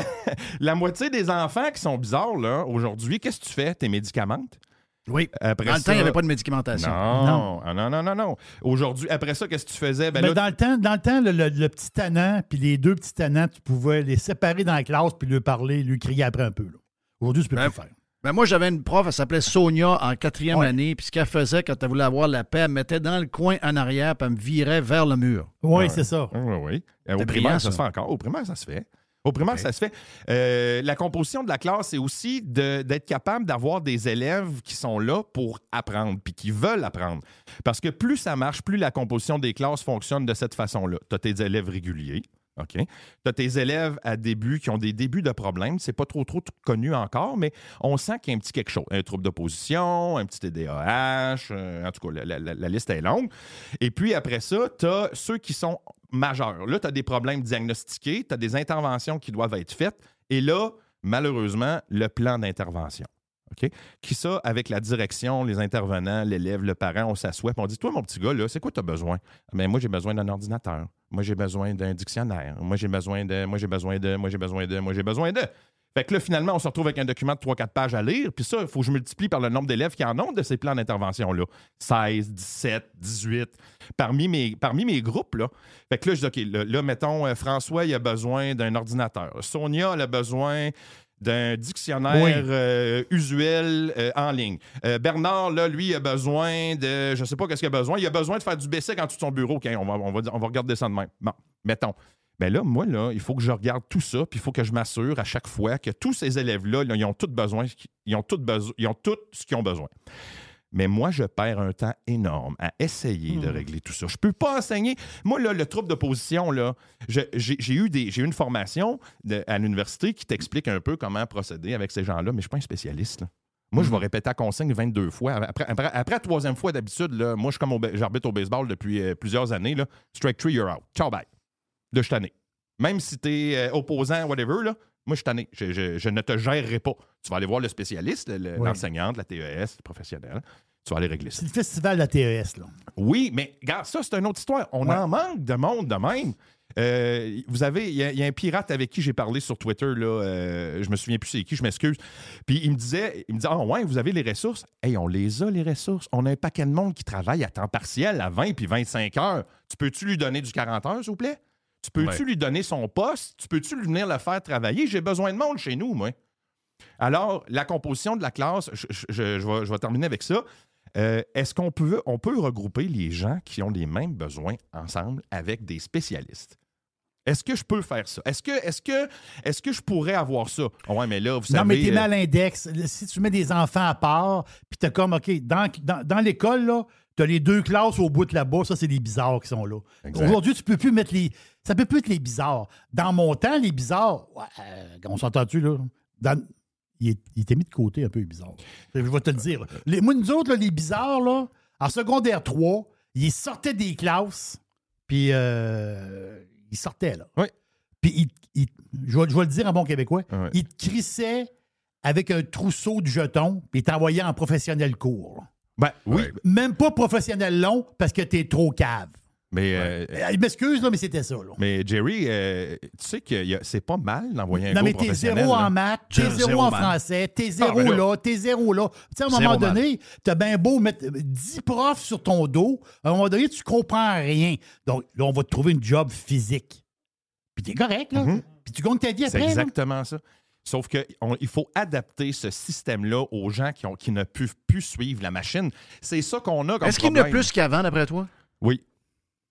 la moitié des enfants qui sont bizarres, là, aujourd'hui, qu'est-ce que tu fais? T'es médicamentes? Oui. Après Dans le ça- temps, il n'y avait pas de médicamentation. Non, Ah, non, non, non, non. Aujourd'hui, après ça, qu'est-ce que tu faisais? Ben Mais là, dans, le temps, dans le temps, le, le- le petit tannant puis les deux petits tannants, tu pouvais les séparer dans la classe puis lui parler, lui crier après un peu. Aujourd'hui, tu peux plus le faire. Ben moi, j'avais une prof, elle s'appelait Sonia en quatrième Ouais. année, puis ce qu'elle faisait quand elle voulait avoir la paix, elle me mettait dans le coin en arrière, puis elle me virait vers le mur. Oui, c'est ça. Oui, oui. Euh, Au primaire, ça, se fait encore. Au primaire, ça se fait. Au primaire, ça se fait. Euh, la composition de la classe, c'est aussi d'être capable d'avoir des élèves qui sont là pour apprendre, puis qui veulent apprendre. Parce que plus ça marche, plus la composition des classes fonctionne de cette façon-là. Tu as tes élèves réguliers. OK. Tu as tes élèves à début qui ont des débuts de problèmes. C'est pas trop, trop connu encore, mais on sent qu'il y a un petit quelque chose. Un trouble d'opposition, un petit TDAH, euh, en tout cas, la- la liste est longue. Et puis après ça, tu as ceux qui sont majeurs. Là, tu as des problèmes diagnostiqués, tu as des interventions qui doivent être faites. Et là, malheureusement, le plan d'intervention. Qui ça, avec la direction, les intervenants, l'élève, le parent, on s'assoit et on dit Toi, mon petit gars, là, c'est quoi tu as besoin? Mais moi, j'ai besoin d'un ordinateur. Moi, j'ai besoin d'un dictionnaire. Moi, j'ai besoin de. Moi, j'ai besoin de. Moi, j'ai besoin de. Moi, j'ai besoin de. Fait que là, finalement, on se retrouve avec un document de 3-4 pages à lire. Puis ça, il faut que je multiplie par le nombre d'élèves qui en ont de ces plans d'intervention-là. 16, 17, 18. Parmi mes, parmi mes groupes, là. Fait que là, je dis, OK, là, là, mettons, euh, François, il a besoin d'un ordinateur. Sonia, elle a besoin d'un dictionnaire Oui. euh, usuel euh, en ligne. Euh, Bernard, là, lui, il a besoin de. Je sais pas qu'est-ce qu'il a besoin. Il a besoin de faire du BC de son bureau. OK, on va, on va, on va regarder ça de même. Bon, mettons. Mais là, moi, là, il faut que je regarde tout ça, puis il faut que je m'assure à chaque fois que tous ces élèves-là, là, ils ont tous besoin, ils ont tout besoin, ils ont tout ce qu'ils ont besoin. Mais moi, je perds un temps énorme à essayer de régler tout ça. Je peux pas enseigner. Moi, là, le trouble d'opposition, là, j'ai eu, des- j'ai eu une formation de- à l'université qui t'explique un peu comment procéder avec ces gens-là, mais je suis pas un spécialiste. là. Moi, je vais répéter la consigne 22 fois. Après, après, après la troisième fois, d'habitude, moi, je suis comme au ba- j'arbitre au baseball depuis euh, plusieurs années. Là. Strike three, you're out. Ciao, bye. De je tanné. Même si tu es opposant, whatever, là, moi, je suis tanné. Je, je- je ne te gérerai pas. Tu vas aller voir le spécialiste, le- le- Oui. l'enseignante, la TES, le professionnel. Tu vas aller régler ça. C'est le festival de la TES, là. Oui, mais regarde, ça, c'est une autre histoire. On en manque de monde de même. Euh, vous avez, il y, a- il y a un pirate avec qui j'ai parlé sur Twitter, là, euh, je me souviens plus c'est qui, je m'excuse. Puis il me disait, il me disait, ah ouais, vous avez les ressources. Hey, on les a, les ressources. On a un paquet de monde qui travaille à temps partiel à 20 puis 25 heures. Tu peux-tu lui donner du 40 heures, s'il vous plaît? Tu peux-tu Ouais. lui donner son poste? Tu peux-tu lui venir le faire travailler? J'ai besoin de monde chez nous, moi. Alors, la composition de la classe, je, je- je- je vais, je vais terminer avec ça. Euh, Est-ce qu'on peut, on peut regrouper les gens qui ont les mêmes besoins ensemble avec des spécialistes? Est-ce que je peux faire ça? Est-ce que, est que, est que je pourrais avoir ça? Ouais, mais là, vous savez. Non, mais t'es euh, mal index. Si tu mets des enfants à part, puis t'as comme, OK, dans, dans, dans l'école, là, t'as les deux classes au bout de là-bas, ça, c'est les bizarres qui sont là. Aujourd'hui, tu peux plus mettre les. Ça peut plus être les bizarres. Dans mon temps, les bizarres, ouais, euh, on s'entend-tu, là? Dans- il, était mis de côté un peu, les bizarres. Je vais te le dire. Les, moi, nous autres, là, les bizarres, là, en secondaire 3, ils sortaient des classes, puis euh, ils sortaient, là. Oui. Puis, ils- ils- je, vais, je vais le dire en bon québécois, Ouais. ils te crissaient avec un trousseau de jetons, puis ils t'envoyaient en professionnel court. Ben oui, Même pas professionnel long parce que t'es trop cave. Mais, euh, Euh, Il m'excuse, là, mais c'était ça. Là. mais Jerry, euh, tu sais que c'est pas mal d'envoyer un Non, mais t'es zéro là. en maths, t'es Zéro zéro en français, t'es zéro ben là. t'es zéro là. Tu sais, à un moment donné, t'as bien beau mettre 10 profs sur ton dos, à un moment donné, tu comprends rien. Donc, là, on va te trouver une job physique. Puis t'es correct, là. Puis tu gagnes ta vie. C'est après. là. exactement ça. Sauf qu'il faut adapter ce système-là aux gens qui, ont, qui ne peuvent plus suivre la machine. C'est ça qu'on a comme Est-ce qu'il y en a plus qu'avant, d'après toi? Oui.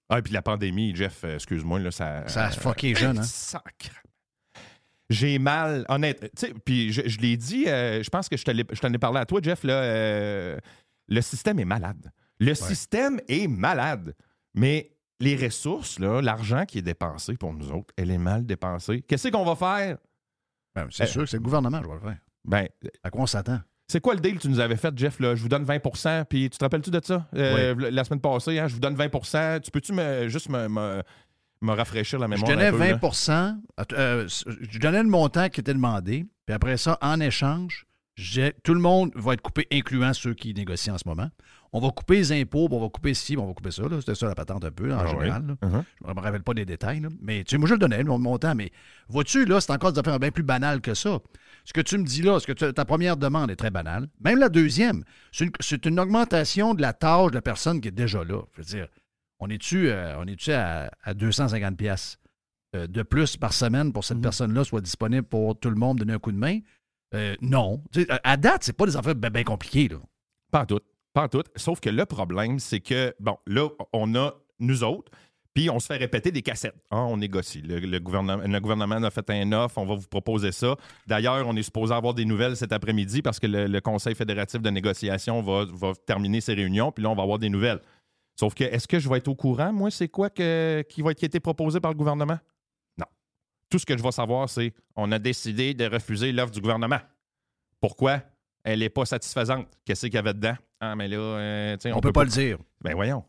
Ah, et puis la pandémie, Jeff, euh, excuse-moi, là, ça... Ça a fucké les jeunes, hein? Sacre. J'ai mal, honnête. Tu sais, puis je, je l'ai dit, euh, je pense que je t'en ai parlé à toi, Jeff, là, euh, le système est malade. Le système est malade. Mais les ressources, là, l'argent qui est dépensé pour nous autres, elle est mal dépensée. Qu'est-ce qu'on va faire? Ben, c'est sûr que c'est le gouvernement, je vais le faire. Ben, à quoi on s'attend? C'est quoi le deal que tu nous avais fait, Jeff? Là? Je vous donne 20% puis tu te rappelles-tu de ça? Euh, La semaine passée, hein, je vous donne 20% Tu peux-tu me, juste me, me, me rafraîchir la Je mémoire? donnais un peu, là? 20% euh, je donnais le montant qui était demandé, puis après ça, en échange, tout le monde va être coupé, incluant ceux qui négocient en ce moment. On va couper les impôts, on va couper ci, on va couper ça. C'était ça la patente un peu, en Ah général. oui. Uh-huh. Je ne me rappelle pas des détails. là. Mais tu sais, moi, je le donnais, le montant. Mais vois-tu, là, c'est encore des affaires bien plus banales que ça. Ce que tu me dis là, ce que tu- ta première demande est très banale. Même la deuxième, c'est une, augmentation de la tâche de la personne qui est déjà là. Je veux dire, on est-tu euh, on est-tu à, à 250 pièces de plus par semaine pour Mhm. cette personne-là soit disponible pour tout le monde donner un coup de main? Euh, non. À- date, c'est pas des affaires bien compliquées. Là. Pas en tout. Pas en tout. Sauf que le problème, c'est que, bon, là, on a nous autres, puis on se fait répéter des cassettes. Ah, on négocie. Le, le gouvernement, le gouvernement a fait un offre, on va vous proposer ça. D'ailleurs, on est supposé avoir des nouvelles cet après-midi parce que le, le Conseil fédératif de négociation va, va terminer ses réunions, puis là, on va avoir des nouvelles. Sauf que, est-ce que je vais être au courant, moi, c'est quoi que, qui va être qui a été proposé par le gouvernement? Non. Tout ce que je vais savoir, c'est on a décidé de refuser l'offre du gouvernement. Pourquoi? Elle n'est pas satisfaisante. Qu'est-ce qu'il y avait dedans? Ah, mais là, euh, sais, On peut pas le dire. Ben voyons.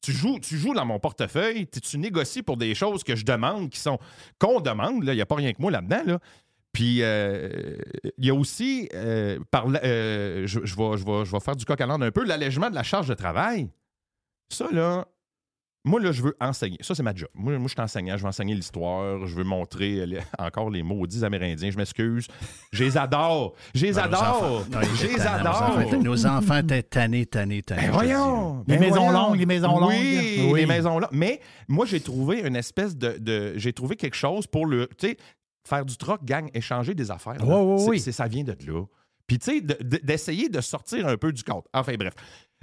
Tu joues, tu joues dans mon portefeuille, tu, négocies pour des choses que je demande, qui sont qu'on demande. Il n'y a pas rien que moi là-dedans. Là. Puis, euh, il y a aussi, euh, par euh, je, vais, je, je faire du coq à un peu, l'allègement de la charge de travail. Ça, là, moi, là, je veux enseigner. Ça, c'est ma job. Moi, moi je suis enseignant. Je veux enseigner l'histoire. Je veux montrer euh, les- encore les maudits Amérindiens. Je m'excuse. Je les adore. Je les Ben, adore. Je les adore. Nos enfants étaient tannés, tannés, tannés. Ben voyons! Les Ben maisons voyons. longues, les maisons longues. Oui, Oui. les maisons longues. Mais moi, j'ai trouvé une espèce de. de- j'ai trouvé quelque chose pour le. Tu sais, faire du troc, gang, échanger des affaires. ouais, C'est- oui. c'est- ça vient de là. Puis, tu sais, de- de- d'essayer de sortir un peu du cadre. Enfin, bref.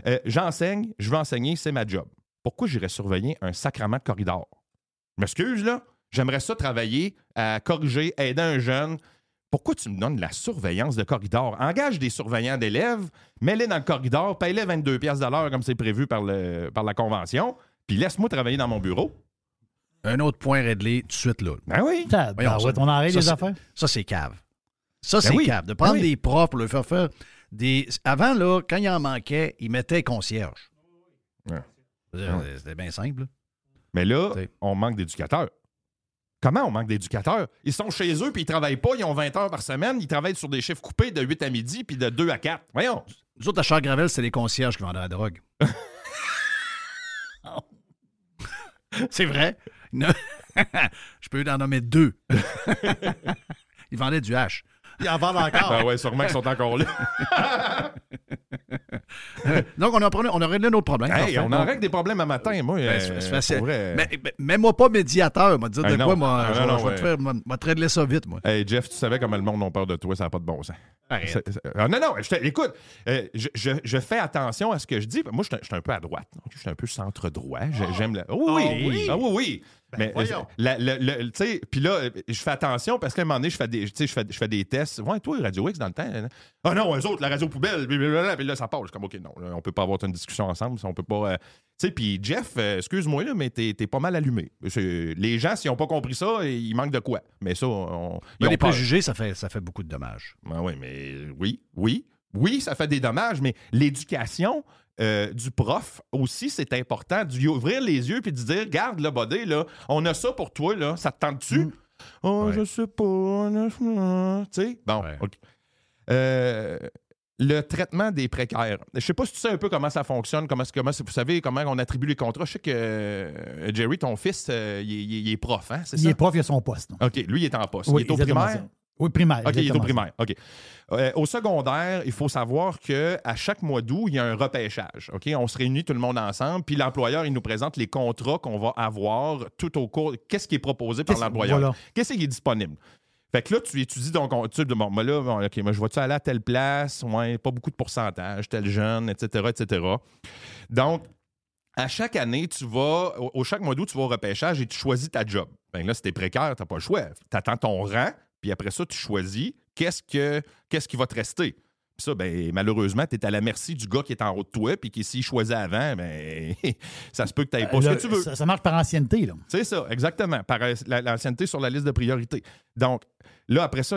Euh, J'enseigne, je veux enseigner, c'est ma job. Pourquoi j'irais surveiller un sacrement de corridor? Je m'excuse, là. J'aimerais ça travailler à corriger, aider un jeune. Pourquoi tu me donnes la surveillance de corridor? Engage des surveillants d'élèves, mets-les dans le corridor, paye-les 22 pièces de l'heure comme c'est prévu par, le, par la convention, puis laisse-moi travailler dans mon bureau. Un autre point réglé tout de suite là. Ben oui. Ça, Voyons, ben ça- on arrête ça, les affaires. Ça, c'est cave. Ça, Ben c'est oui. cave. De prendre Ben oui. des profs pour leur faire faire des. Avant, là, quand il en manquait, ils mettaient concierge. Ouais. C'était bien simple. Mais là, on manque d'éducateurs. Comment on manque d'éducateurs? Ils sont chez eux, puis ils travaillent pas, ils ont 20 heures par semaine, ils travaillent sur des chiffres coupés de 8 à midi, puis de 2 à 4. Voyons. Nous autres, à Charles-Gravel, c'était les concierges qui vendaient la drogue. c'est vrai. Je peux en nommer deux. Ils vendaient du hache. Ils en vendent encore. Ah ouais, sûrement qu'ils sont encore là. Donc, on a, on a réglé notre problème. Hey, on en règle des problèmes à matin, moi. Ben, euh, c'est- c'est facile. vrai. Mais, mais- mets-moi pas médiateur. M'a dit Ah, de non. quoi, moi. Ah, je, non, vais- je te faire, régler ça vite, moi. Hey, Jeff, tu savais comment le monde a peur de toi, ça n'a pas de bon sens. Arrête. C'est- c'est- ah, non, non, je écoute, euh, je, fais attention à ce que je dis. Moi, je suis un- peu à droite. Je suis un peu centre-droit. J'ai- J'aime la. Oh, oui, Ah oui? Ah oui, oui. Mais, voyons. euh, tu sais, puis là, euh, je fais attention parce qu'à un moment donné, je fais des, tu sais, je fais, je fais des tests. Ouais, toi, Radio X, dans le temps. hein. Ah non, eux autres, la radio poubelle, blablabla, puis là, ça part. Je suis comme, OK, non, là, on peut pas avoir une discussion ensemble. On peut pas. euh, tu sais, puis Jeff, euh, excuse-moi, là, mais t'es t'es pas mal allumé. C'est- Les gens, s'ils n'ont pas compris ça, il manque de quoi? Mais ça, on, ils Mais ont les préjugés, ça fait, ça fait beaucoup de dommages. Ben oui, mais oui, oui. Oui, ça fait des dommages, mais l'éducation euh, du prof aussi, c'est important. D'y ouvrir les yeux puis de dire Garde le body, là, on a ça pour toi, là, ça te tente-tu? Oh, Ouais. je sais pas. Tu sais? Bon, Ouais. Euh, le traitement des précaires. Je sais pas si tu sais un peu comment ça fonctionne, comment, comment vous savez comment on attribue les contrats. Je sais que euh, Jerry, ton fils, euh, il, il- il est prof, hein, c'est Il est prof, il a son poste. OK, lui, il est en poste. Oui, il est au primaire? ça. Oui, primaire. OK, il est au primaire. OK. Euh, au secondaire, il faut savoir qu'à chaque mois d'août, il y a un repêchage. OK? On se réunit tout le monde ensemble, puis l'employeur, il nous présente les contrats qu'on va avoir tout au cours. Qu'est-ce qui est proposé par l'employeur? voilà. Qu'est-ce qui est disponible? Fait que là, tu étudies ton compte. Bon, moi, là, bon, OK, moi, je vais-tu aller à telle place? Ouais, pas beaucoup de pourcentage, tel jeune, etc., etc. Donc, à chaque année, tu vas, au, au chaque mois d'août, tu vas au repêchage et tu choisis ta job. Ben là, si t'es précaire, t'as pas le choix. Tu attends ton rang, puis après ça, tu choisis qu'est-ce, que, qu'est-ce qui va te rester. Puis ça, ben, malheureusement, tu es à la merci du gars qui est en haut de toi, puis qui, s'il choisit avant, ben, ça se peut que tu pas ce Euh, Là, que tu veux. Ça, ça marche par ancienneté. Là. C'est ça, exactement. Par euh, la- l'ancienneté sur la liste de priorité. Donc, là, après ça,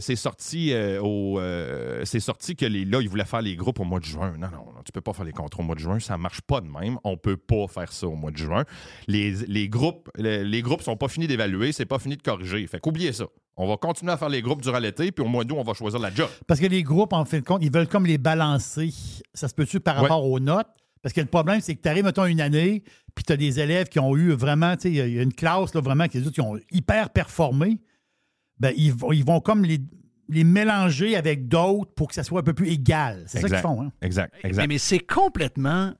c'est sorti, euh, au, euh, c'est sorti que les, là, ils voulaient faire les groupes au mois de juin. Non, non, non, tu peux pas faire les contrats au mois de juin. Ça marche pas de même. On peut pas faire ça au mois de juin. Les, les groupes les, les groupes sont pas finis d'évaluer, c'est pas fini de corriger. Fait qu'oubliez ça. On va continuer à faire les groupes durant l'été, puis au mois d'août, on va choisir la job. Parce que les groupes, en fin de compte, ils veulent comme les balancer. Ça se peut-tu par Ouais. rapport aux notes? Parce que le problème, c'est que tu arrives, mettons, une année, puis tu as des élèves qui ont eu vraiment, tu sais, il y a- une classe, là, vraiment, qui, les autres, qui ont hyper performé. Ben, ils, vont, ils vont comme les, les mélanger avec d'autres pour que ça soit un peu plus égal. C'est ça qu'ils font, hein? Exact, Mais, mais c'est complètement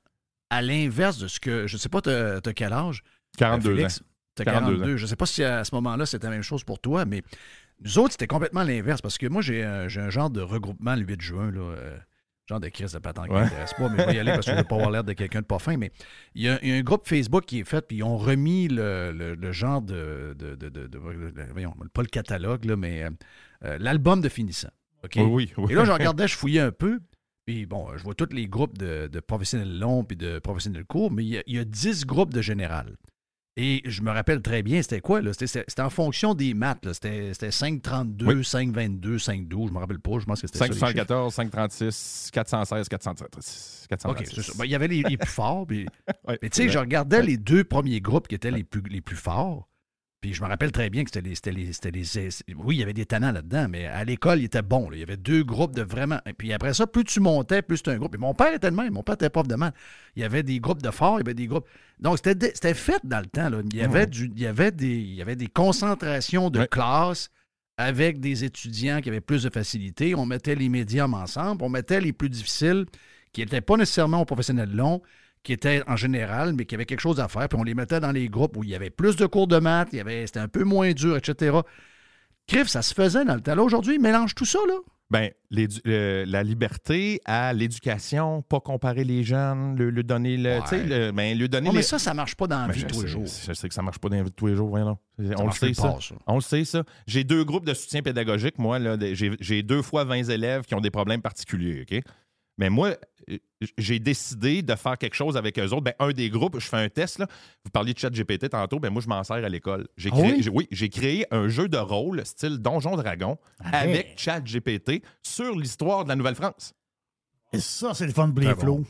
à l'inverse de ce que. Je sais pas, t'as as quel âge? 42 Euh, Félix? ans. T'as 42 42. Je sais pas si à ce moment-là, c'était la même chose pour toi, mais nous autres, c'était complètement l'inverse parce que moi, j'ai un, j'ai un genre de regroupement le 8 juin, là. euh, genre de crise de patente qui Ouais. m'intéresse pas, mais je vais y aller parce que je ne veux pas avoir l'air de quelqu'un de pas fin. Mais il y, a, il y a un groupe Facebook qui est fait, puis ils ont remis le, le- le genre de. de, de- voyons, pas le catalogue, là, mais euh, euh, l'album de finissant. Oui, oui, oui. Et là, je regardais, je fouillais un peu. Puis bon, je vois tous les groupes de, de professionnels longs puis de professionnels courts, mais il y, a, il y a 10 groupes de général. Et je me rappelle très bien, c'était quoi? C'était- en fonction des maths. C'était c'était 5,32, Oui. 5,22, 5,12. Je me rappelle pas. Je pense que c'était ça. les chiffres. 514, 536, 416, 436, 436. OK. Ben, il y avait les, les plus forts. Puis, mais tu sais, je regardais les deux premiers groupes qui étaient les plus, les plus forts. Puis je me rappelle très bien que c'était les, c'était les, c'était les- Oui, il y avait des tannants là-dedans, mais à l'école, il était bon. là. Il y avait deux groupes de vraiment. Et puis après ça, plus tu montais, plus c'était un groupe. Et mon père était de même. Mon père était prof de maths. Il y avait des groupes de forts, il y avait des groupes. Donc, c'était, fait dans le temps. là. Il, y avait du, il, y avait des, il y avait des concentrations de classes avec des étudiants qui avaient plus de facilité. On mettait les médiums ensemble. On mettait les plus difficiles, qui n'étaient pas nécessairement aux professionnels longs, qui étaient en général, mais qui avaient quelque chose à faire. Puis on les mettait dans les groupes où il y avait plus de cours de maths, il y avait, c'était un peu moins dur, etc. Crif, ça se faisait dans le temps. Aujourd'hui, ils mélangent tout ça, là? Ben, le- la liberté à l'éducation, pas comparer les jeunes, le, le donner le, tu sais, le- ben, donner Oh, mais ça, ça marche pas dans la Ben, vie de tous les jours. Je sais que ça marche pas dans la vie de tous les jours, voyons. On le sait, ça. ça. On le sait, ça. J'ai deux groupes de soutien pédagogique, moi. là, des- J'ai j'ai deux fois 20 élèves qui ont des problèmes particuliers, OK? Mais moi, euh, j'ai décidé de faire quelque chose avec eux autres. Ben, un des groupes, je fais un test. Là. Vous parliez de chat GPT tantôt, ben moi, je m'en sers à l'école. J'ai Ah créé, oui? j'ai- oui, j'ai créé un jeu de rôle style Donjon Dragon Arrête. avec chat GPT sur l'histoire de la Nouvelle-France. Et ça, c'est le fun bon. flots.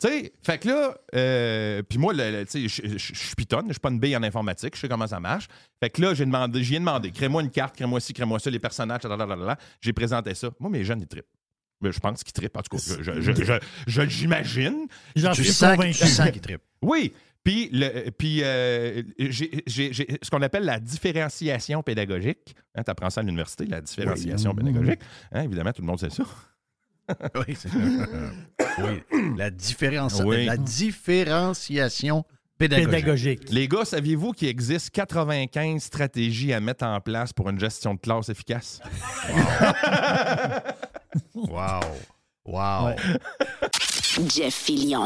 Tu sais, fait que là, euh, puis moi, je- suis pitonne, je suis pas une bille en informatique, je sais comment ça marche. Fait que là, j'ai demandé, j'y ai demandé, crée-moi une carte, crée-moi ci, crée-moi ça, les personnages. J'ai présenté ça. Moi, mes jeunes, ils trippent. Mais je pense qu'ils trippent, en tout cas. Je, je- je- je-. J'en suis convaincu. sens qu'ils trippent. Oui. Puis, le- puis euh, j'ai j'ai- j'ai ce qu'on appelle la différenciation pédagogique. tu apprends ça à l'université, la différenciation Oui. pédagogique. Hein, évidemment, tout le monde sait ça. Oui, c'est oui. La, Oui. la différenciation pédagogique. Pédagogique. Les gars, saviez-vous qu'il existe 95 stratégies à mettre en place pour une gestion de classe efficace? Wow. Wow. Jeff Fillion.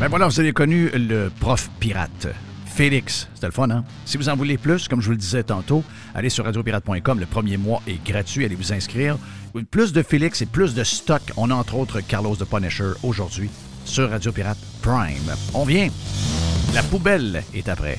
Ben voilà, vous avez connu le prof pirate. Félix, c'était le fun, hein? Si vous en voulez plus, comme je vous le disais tantôt, allez sur radiopirate.com. Le premier mois est gratuit. Allez vous inscrire. Plus de Félix et plus de stock. On a entre autres Carlos de Punisher aujourd'hui sur Radio Pirate Prime. On vient. La poubelle est après.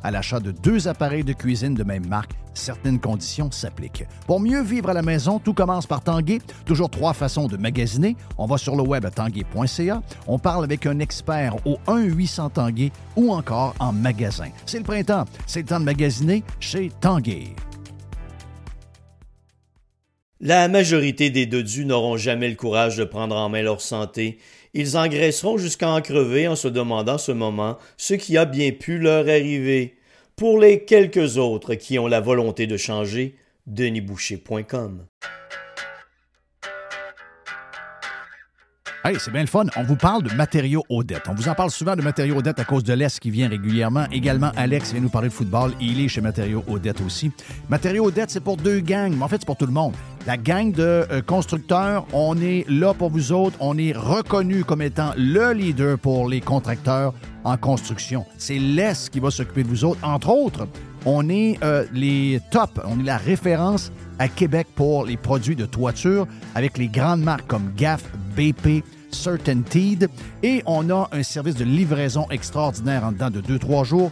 à l'achat de deux appareils de cuisine de même marque certaines conditions s'appliquent. Pour mieux vivre à la maison, tout commence par Tanguay. Toujours trois façons de magasiner. On va sur le web à tanguay.ca. On parle avec un expert au 1-800 Tanguay ou encore en magasin. C'est le printemps. C'est le temps de magasiner chez Tanguay. La majorité des dodus n'auront jamais le courage de prendre en main leur santé. Ils engraisseront jusqu'à en crever en se demandant ce moment ce qui a bien pu leur arriver. Pour les quelques autres qui ont la volonté de changer, denisboucher.com. Hey, c'est bien le fun. On vous parle de matériaux Odette. On vous en parle souvent de matériaux Odette à cause de l'Est qui vient régulièrement. Également, Alex vient nous parler de football. Il est chez Matériaux Odette aussi. Matériaux Odette, c'est pour deux gangs, mais en fait, c'est pour tout le monde. La gang de euh, constructeurs, on est là pour vous autres. On est reconnu comme étant le leader pour les contracteurs en construction. C'est l'Est qui va s'occuper de vous autres. Entre autres, on est euh, les top, on est la référence à Québec pour les produits de toiture avec les grandes marques comme GAF, BP, Certainteed. Et on a un service de livraison extraordinaire en dedans de 2-3 jours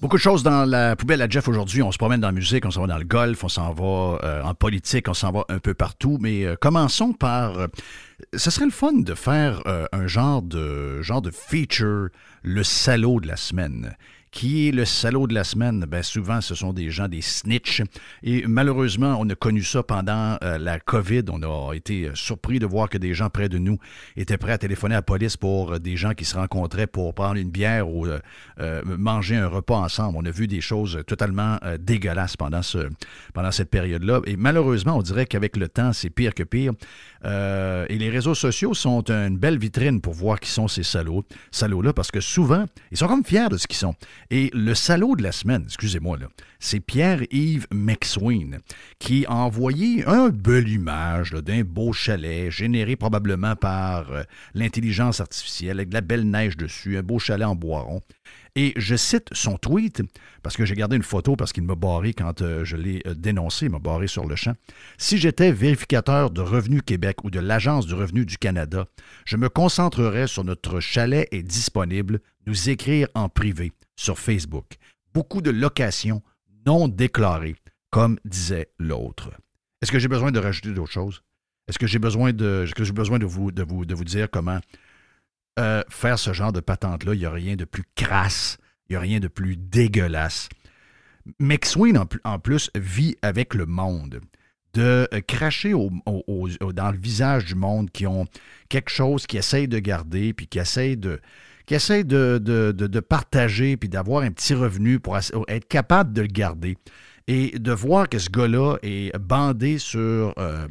Beaucoup de choses dans la poubelle à Jeff aujourd'hui. On se promène dans la musique, on s'en va dans le golf, on s'en va euh, en politique, on s'en va un peu partout. Mais euh, commençons par. euh, ce serait le fun de faire un genre de feature, le salaud de la semaine. Qui est le salaud de la semaine? Ben souvent, ce sont des gens, des snitch. Et malheureusement, on a connu ça pendant euh, la COVID. On a été euh, surpris de voir que des gens près de nous étaient prêts à téléphoner à la police pour euh, des gens qui se rencontraient pour prendre une bière ou manger un repas ensemble. On a vu des choses totalement dégueulasses pendant, ce, pendant cette période-là. Et malheureusement, on dirait qu'avec le temps, c'est pire que pire. Et les réseaux sociaux sont une belle vitrine pour voir qui sont ces salauds, salauds-là, parce que souvent, ils sont comme fiers de ce qu'ils sont. Et le salaud de la semaine, excusez-moi, c'est Pierre-Yves McSween, qui a envoyé un belle image d'un beau chalet généré probablement par euh, l'intelligence artificielle, avec de la belle neige dessus, un beau chalet en bois rond. Et je cite son tweet, parce que j'ai gardé une photo parce qu'il m'a barré quand euh, je l'ai euh, dénoncé, il m'a barré sur le champ. Si j'étais vérificateur de Revenu Québec ou de l'Agence du revenu du Canada, je me concentrerais sur notre chalet est disponible, nous écrire en privé sur Facebook. Beaucoup de locations non déclarées, comme disait l'autre. Est-ce que j'ai besoin de rajouter d'autres choses? Est-ce que j'ai besoin de, vous, dire comment euh, faire ce genre de patente-là? Il n'y a rien de plus crasse, il n'y a rien de plus dégueulasse. McSween, en, en plus, vit avec le monde. De euh, cracher dans le visage du monde qui ont quelque chose qu'ils essayent de garder, puis qui essayent de, qui essayent de, de- partager, puis d'avoir un petit revenu pour être capable de le garder. Et de voir que ce gars-là est bandé sur euh,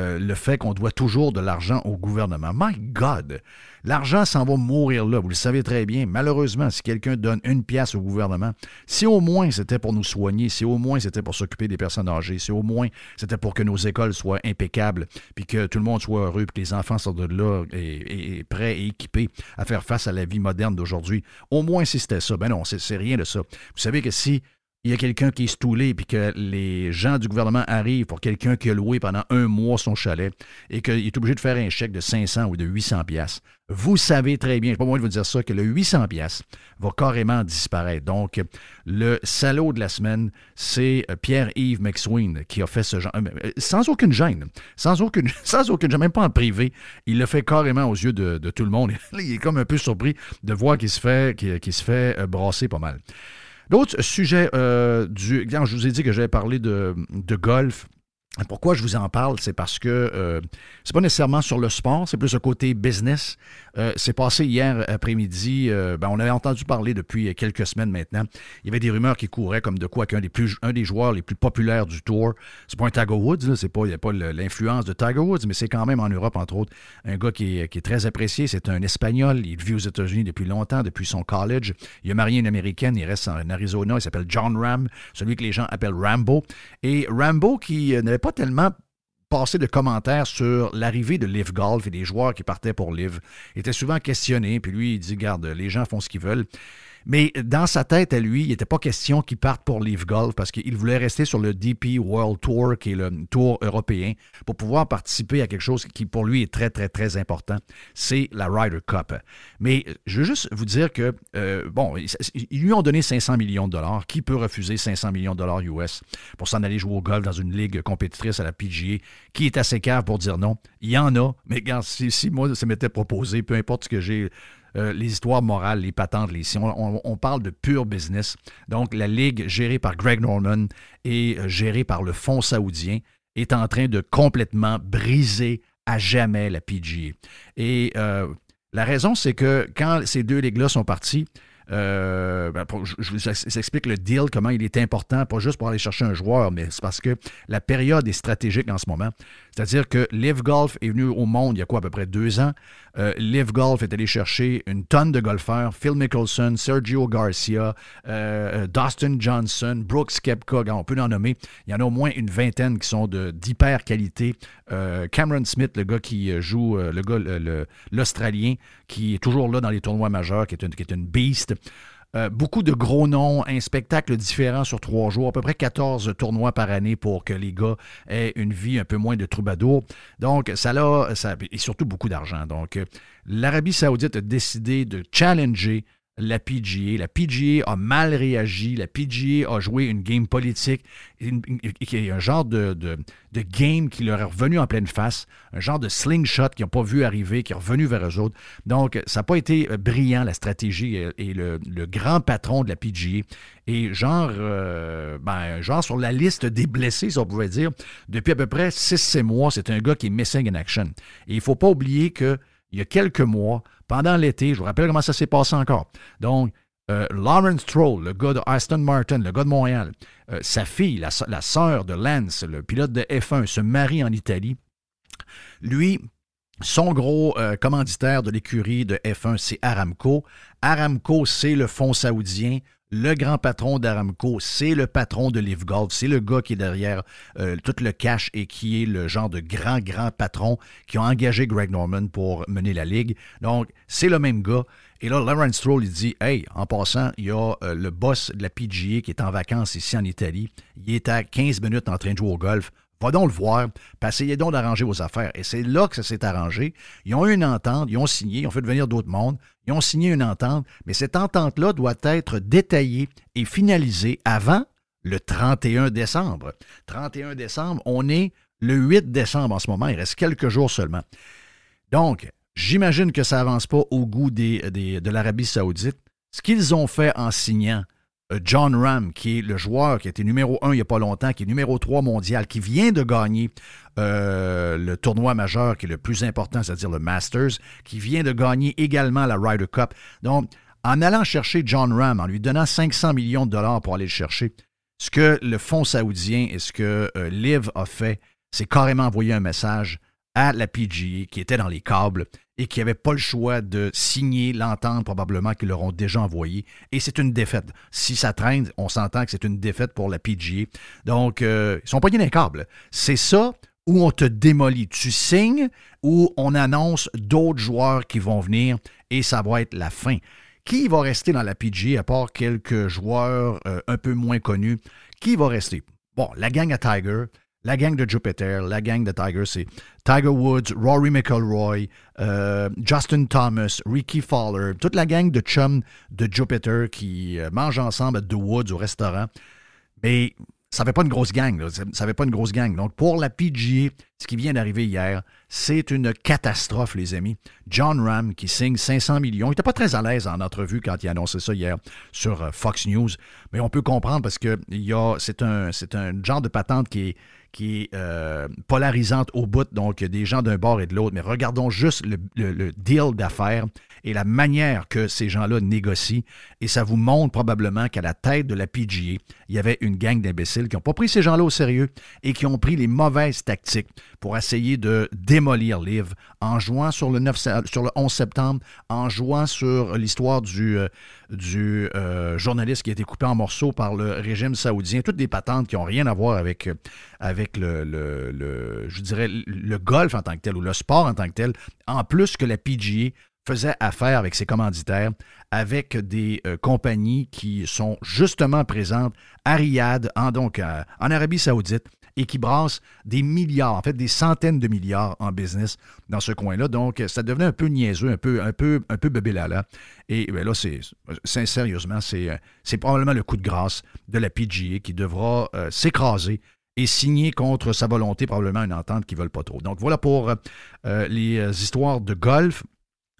euh, le fait qu'on doit toujours de l'argent au gouvernement. My God! L'argent s'en va mourir là, vous le savez très bien. Malheureusement, si quelqu'un donne une pièce au gouvernement, si au moins c'était pour nous soigner, si au moins c'était pour s'occuper des personnes âgées, si au moins c'était pour que nos écoles soient impeccables, puis que tout le monde soit heureux, puis que les enfants sortent de là et, prêts et équipés à faire face à la vie moderne d'aujourd'hui, au moins si c'était ça. Ben non, c'est rien de ça. Vous savez que si il y a quelqu'un qui est stoulé, puis que les gens du gouvernement arrivent pour quelqu'un qui a loué pendant un mois son chalet et qu'il est obligé de faire un chèque de 500 ou de 800 pièces. Vous savez très bien, pas moi de vous dire ça, que le 800 pièces va carrément disparaître. Donc, le salaud de la semaine, c'est Pierre-Yves McSween qui a fait ce genre, euh, sans aucune gêne, sans aucune, gêne, même pas en privé. Il le fait carrément aux yeux de, tout le monde. il est comme un peu surpris de voir qu'il se fait, qu'il se fait euh, brasser pas mal. D'autres sujets euh, du. Je vous ai dit que j'avais parlé de golf. Pourquoi je vous en parle, c'est parce que euh, c'est pas nécessairement sur le sport, c'est plus un côté business. Euh, c'est passé hier après-midi. Euh, ben, on avait entendu parler depuis quelques semaines maintenant. Il y avait des rumeurs qui couraient comme de quoi qu'un des plus un des joueurs les plus populaires du tour. C'est pas un Tiger Woods, c'est pas il n'y a pas l'influence de Tiger Woods, mais c'est quand même en Europe entre autres un gars qui est, qui est très apprécié. C'est un Espagnol. Il vit aux États-Unis depuis longtemps, depuis son college. Il a marié une américaine. Il reste en Arizona. Il s'appelle John Ram, celui que les gens appellent Rambo. Et Rambo qui n'avait pas tellement passé de commentaires sur l'arrivée de Live Golf et des joueurs qui partaient pour Live. Il était souvent questionné, puis lui, il dit, garde, les gens font ce qu'ils veulent. Mais dans sa tête à lui, il n'était pas question qu'il parte pour Leaf Golf parce qu'il voulait rester sur le DP World Tour, qui est le tour européen, pour pouvoir participer à quelque chose qui pour lui est très, très, très important. C'est la Ryder Cup. Mais je veux juste vous dire que, euh, bon, ils lui ont donné 500 millions de dollars. Qui peut refuser 500 millions de dollars US pour s'en aller jouer au golf dans une ligue compétitrice à la PGA? Qui est assez cave pour dire non? Il y en a, mais si, si moi, ça m'était proposé, peu importe ce que j'ai euh, les histoires morales, les patentes, les si on, parle de pur business. Donc, la ligue gérée par Greg Norman et euh, gérée par le fonds saoudien est en train de complètement briser à jamais la PGA. Et euh, la raison, c'est que quand ces deux ligues-là sont parties, ben, je, vous explique le deal, comment il est important, pas juste pour aller chercher un joueur, mais c'est parce que la période est stratégique en ce moment. C'est-à-dire que Live Golf est venu au monde il y a quoi, à peu près deux ans? Euh, Live Golf est allé chercher une tonne de golfeurs. Phil Mickelson, Sergio Garcia, euh, Dustin Johnson, Brooks Kepka, on peut en nommer. Il y en a au moins une vingtaine qui sont d'hyper qualité. Euh, Cameron Smith, le gars qui joue, le gars, l'Australien, qui est toujours là dans les tournois majeurs, qui est une, qui est une beast. Euh, beaucoup de gros noms, un spectacle différent sur trois jours, à peu près 14 tournois par année pour que les gars aient une vie un peu moins de troubadour. Donc, ça a, ça, et surtout beaucoup d'argent. Donc, euh, l'Arabie saoudite a décidé de challenger la PGA. La PGA a mal réagi. La PGA a joué une game politique, un genre de, de, game qui leur est revenu en pleine face, un genre de slingshot qu'ils n'ont pas vu arriver, qui est revenu vers eux autres. Donc, ça n'a pas été euh, brillant, la stratégie et, le, grand patron de la PGA. Et genre, euh, ben, genre sur la liste des blessés, si on pouvait dire, depuis à peu près 6-7 mois, c'est un gars qui est missing in action. Et il ne faut pas oublier que il y a quelques mois, pendant l'été, je vous rappelle comment ça s'est passé encore. Donc, euh, Lawrence Troll, le gars de Aston Martin, le gars de Montréal, euh, sa fille, la, sœur de Lance, le pilote de F1, se marie en Italie. Lui, son gros euh, commanditaire de l'écurie de F1, c'est Aramco. Aramco, c'est le fonds saoudien le grand patron d'Aramco, c'est le patron de Live Golf, c'est le gars qui est derrière euh, tout le cash et qui est le genre de grand, grand patron qui a engagé Greg Norman pour mener la ligue. Donc, c'est le même gars. Et là, Lawrence Stroll, il dit Hey, en passant, il y a euh, le boss de la PGA qui est en vacances ici en Italie. Il est à 15 minutes en train de jouer au golf. Va donc le voir, puis essayez donc d'arranger vos affaires. Et c'est là que ça s'est arrangé. Ils ont eu une entente, ils ont signé, ils ont fait venir d'autres mondes, ils ont signé une entente, mais cette entente-là doit être détaillée et finalisée avant le 31 décembre. 31 décembre, on est le 8 décembre en ce moment, il reste quelques jours seulement. Donc, j'imagine que ça n'avance pas au goût de l'Arabie saoudite. Ce qu'ils ont fait en signant John Ram, qui est le joueur qui été numéro 1 il n'y a pas longtemps, qui est numéro 3 mondial, qui vient de gagner euh, le tournoi majeur qui est le plus important, c'est-à-dire le Masters, qui vient de gagner également la Ryder Cup. Donc, en allant chercher John Ram, en lui donnant 500 millions de dollars pour aller le chercher, ce que le fonds saoudien et ce que euh, Liv a fait, c'est carrément envoyer un message à la PGA qui était dans les câbles et qui n'avait pas le choix de signer l'entente probablement qu'ils leur ont déjà envoyé. Et c'est une défaite. Si ça traîne, on s'entend que c'est une défaite pour la PGA. Donc, euh, ils sont pas câbles. C'est ça où on te démolit. Tu signes ou on annonce d'autres joueurs qui vont venir et ça va être la fin. Qui va rester dans la PGA à part quelques joueurs euh, un peu moins connus? Qui va rester? Bon, la gang à Tiger, la gang de Jupiter, la gang de Tiger, c'est Tiger Woods, Rory McIlroy, euh, Justin Thomas, Ricky Fowler, toute la gang de chums de Jupiter qui euh, mangent ensemble à The Woods au restaurant. Mais ça fait pas une grosse gang. Ça fait pas une grosse gang. Donc, pour la PGA, ce qui vient d'arriver hier, c'est une catastrophe, les amis. John Ram qui signe 500 millions. Il n'était pas très à l'aise en entrevue quand il a annoncé ça hier sur euh, Fox News. Mais on peut comprendre parce que c'est un genre de patente qui est qui est euh, polarisante au bout, donc des gens d'un bord et de l'autre. Mais regardons juste le, deal d'affaires et la manière que ces gens-là négocient. Et ça vous montre probablement qu'à la tête de la PGA, il y avait une gang d'imbéciles qui n'ont pas pris ces gens-là au sérieux et qui ont pris les mauvaises tactiques pour essayer de démolir Liv en jouant sur le, 9, sur le 11 septembre, en jouant sur l'histoire du, euh, du euh, journaliste qui a été coupé en morceaux par le régime saoudien. Toutes des patentes qui n'ont rien à voir avec, avec avec le, je dirais, le golf en tant que tel ou le sport en tant que tel, en plus que la PGA faisait affaire avec ses commanditaires, avec des euh, compagnies qui sont justement présentes à Riyad, en, donc en Arabie Saoudite, et qui brassent des milliards, en fait des centaines de milliards en business dans ce coin-là. Donc, ça devenait un peu niaiseux, un peu, un peu, un peu bébélala. Et ben là, c'est, sérieusement, c'est, probablement le coup de grâce de la PGA qui devra euh, s'écraser et signer contre sa volonté probablement une entente qu'ils ne veulent pas trop. Donc voilà pour euh, les euh, histoires de golf.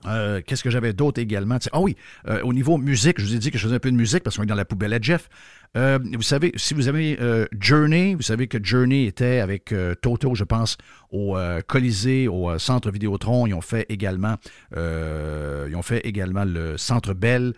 Euh, qu'est-ce que j'avais d'autre également? Ah oui, au niveau musique, je vous ai dit que je faisais un peu de musique parce qu'on est dans la poubelle à Jeff. vous savez, si vous avez Journey, vous savez que Journey était avec Toto, je pense, au Colisée, au Centre Vidéotron. Ils ont fait également, ils ont fait également le Centre Bell.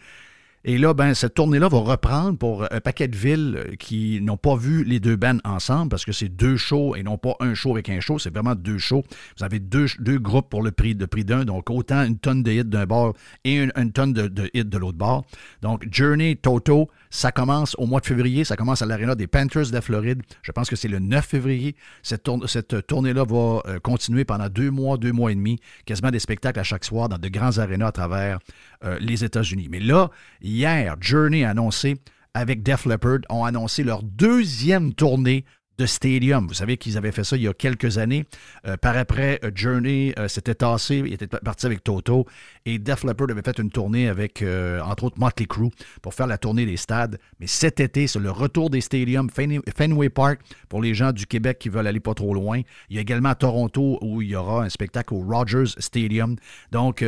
Et là, ben, cette tournée-là va reprendre pour un paquet de villes qui n'ont pas vu les deux bands ensemble parce que c'est deux shows et non pas un show avec un show. C'est vraiment deux shows. Vous avez deux, deux groupes pour le prix, de prix d'un. Donc, autant une tonne de hits d'un bord et une, tonne de, de hits de l'autre bord. Donc, Journey, Toto, ça commence au mois de février. Ça commence à l'aréna des Panthers de la Floride. Je pense que c'est le 9 février. Cette, cette tournée-là va euh, continuer pendant deux mois, deux mois et demi. Quasiment des spectacles à chaque soir dans de grands arénas à travers euh, les États-Unis. Mais là, hier, Journey a annoncé, avec Def Leppard, ont annoncé leur deuxième tournée de Stadium. Vous savez qu'ils avaient fait ça il y a quelques années. Euh, par après, euh, Journey euh, s'était tassé, il était parti avec Toto et Def Leppard avait fait une tournée avec, entre autres, Motley Crue pour faire la tournée des stades. Mais cet été, c'est le retour des stadiums, Fenway Park, pour les gens du Québec qui veulent aller pas trop loin. Il y a également à Toronto où il y aura un spectacle au Rogers Stadium. Donc,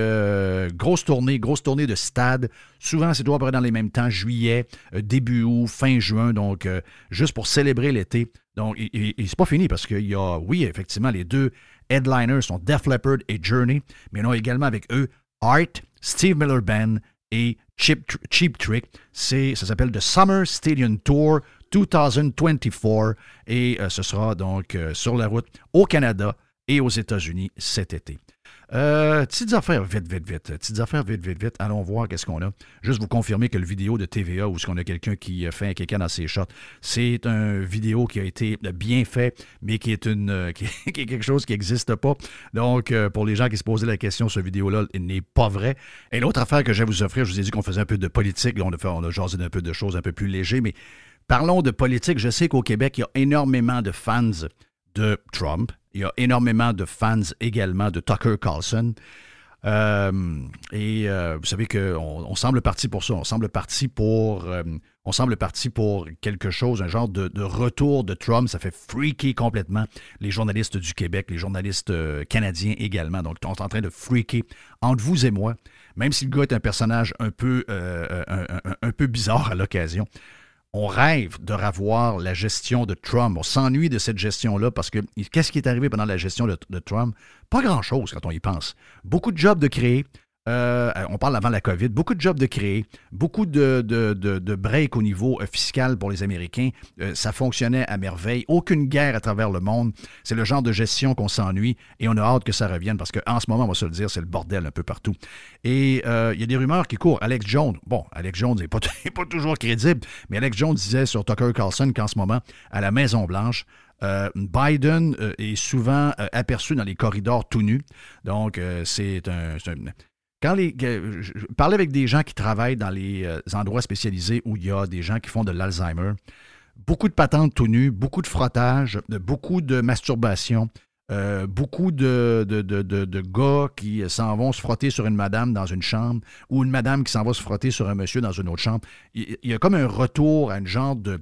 grosse tournée, grosse tournée de stades. Souvent, c'est toujours dans les mêmes temps, juillet, début août, fin juin. Donc, juste pour célébrer l'été. Donc, il, c'est pas fini parce qu'il y a, oui, effectivement, les deux headliners sont Def Leppard et Journey, mais en a également avec eux Art, Steve Miller Band et Cheap, Trick. Ça s'appelle The Summer Stadium Tour 2024 et euh, ce sera donc euh, sur la route au Canada et aux États-Unis cet été. Euh, petites affaires, vite, vite, vite. Petites affaires, vite, vite, vite. Allons voir qu'est-ce qu'on a. Juste vous confirmer que le vidéo de TVA où ce qu'on a quelqu'un qui fait un quelqu'un dans ses shots, c'est un vidéo qui a été bien fait, mais qui est une qui est quelque chose qui n'existe pas. Donc, euh, pour les gens qui se posaient la question, ce vidéo-là n'est pas vrai. Et l'autre affaire que je vais vous offrir, je vous ai dit qu'on faisait un peu de politique. on a, fait, on a jasé un peu de choses un peu plus légères, mais parlons de politique. Je sais qu'au Québec, il y a énormément de fans de Trump. Il y a énormément de fans également de Tucker Carlson. Euh, et euh, vous savez qu'on on semble parti pour ça. On semble parti pour, euh, on semble parti pour quelque chose, un genre de, retour de Trump. Ça fait freaker complètement les journalistes du Québec, les journalistes canadiens également. Donc, on est en train de freaker entre vous et moi. Même si le gars est un personnage un peu, un peu bizarre à l'occasion, on rêve de revoir la gestion de Trump. On s'ennuie de cette gestion-là parce que qu'est-ce qui est arrivé pendant la gestion de, Trump? Pas grand-chose quand on y pense. Beaucoup de jobs de créer, euh, on parle avant la COVID, beaucoup de jobs de créer, beaucoup de, de, breaks au niveau euh, fiscal pour les Américains. Euh, ça fonctionnait à merveille. Aucune guerre à travers le monde. C'est le genre de gestion qu'on s'ennuie et on a hâte que ça revienne parce qu'en ce moment, on va se le dire, c'est le bordel un peu partout. Et il y a des rumeurs qui courent. Alex Jones, bon, Alex Jones n'est pas, pas toujours crédible, mais Alex Jones disait sur Tucker Carlson qu'en ce moment, à la Maison-Blanche, Biden est souvent aperçu dans les corridors tout nus. Donc, c'est un, quand les, je avec des gens qui travaillent dans les euh, endroits spécialisés où il y a des gens qui font de l'Alzheimer. Beaucoup de patentes tout nues, beaucoup de frottage, beaucoup de masturbation, euh, beaucoup de, gars qui s'en vont se frotter sur une madame dans une chambre ou une madame qui s'en va se frotter sur un monsieur dans une autre chambre. Il, il y a comme un retour à une genre de,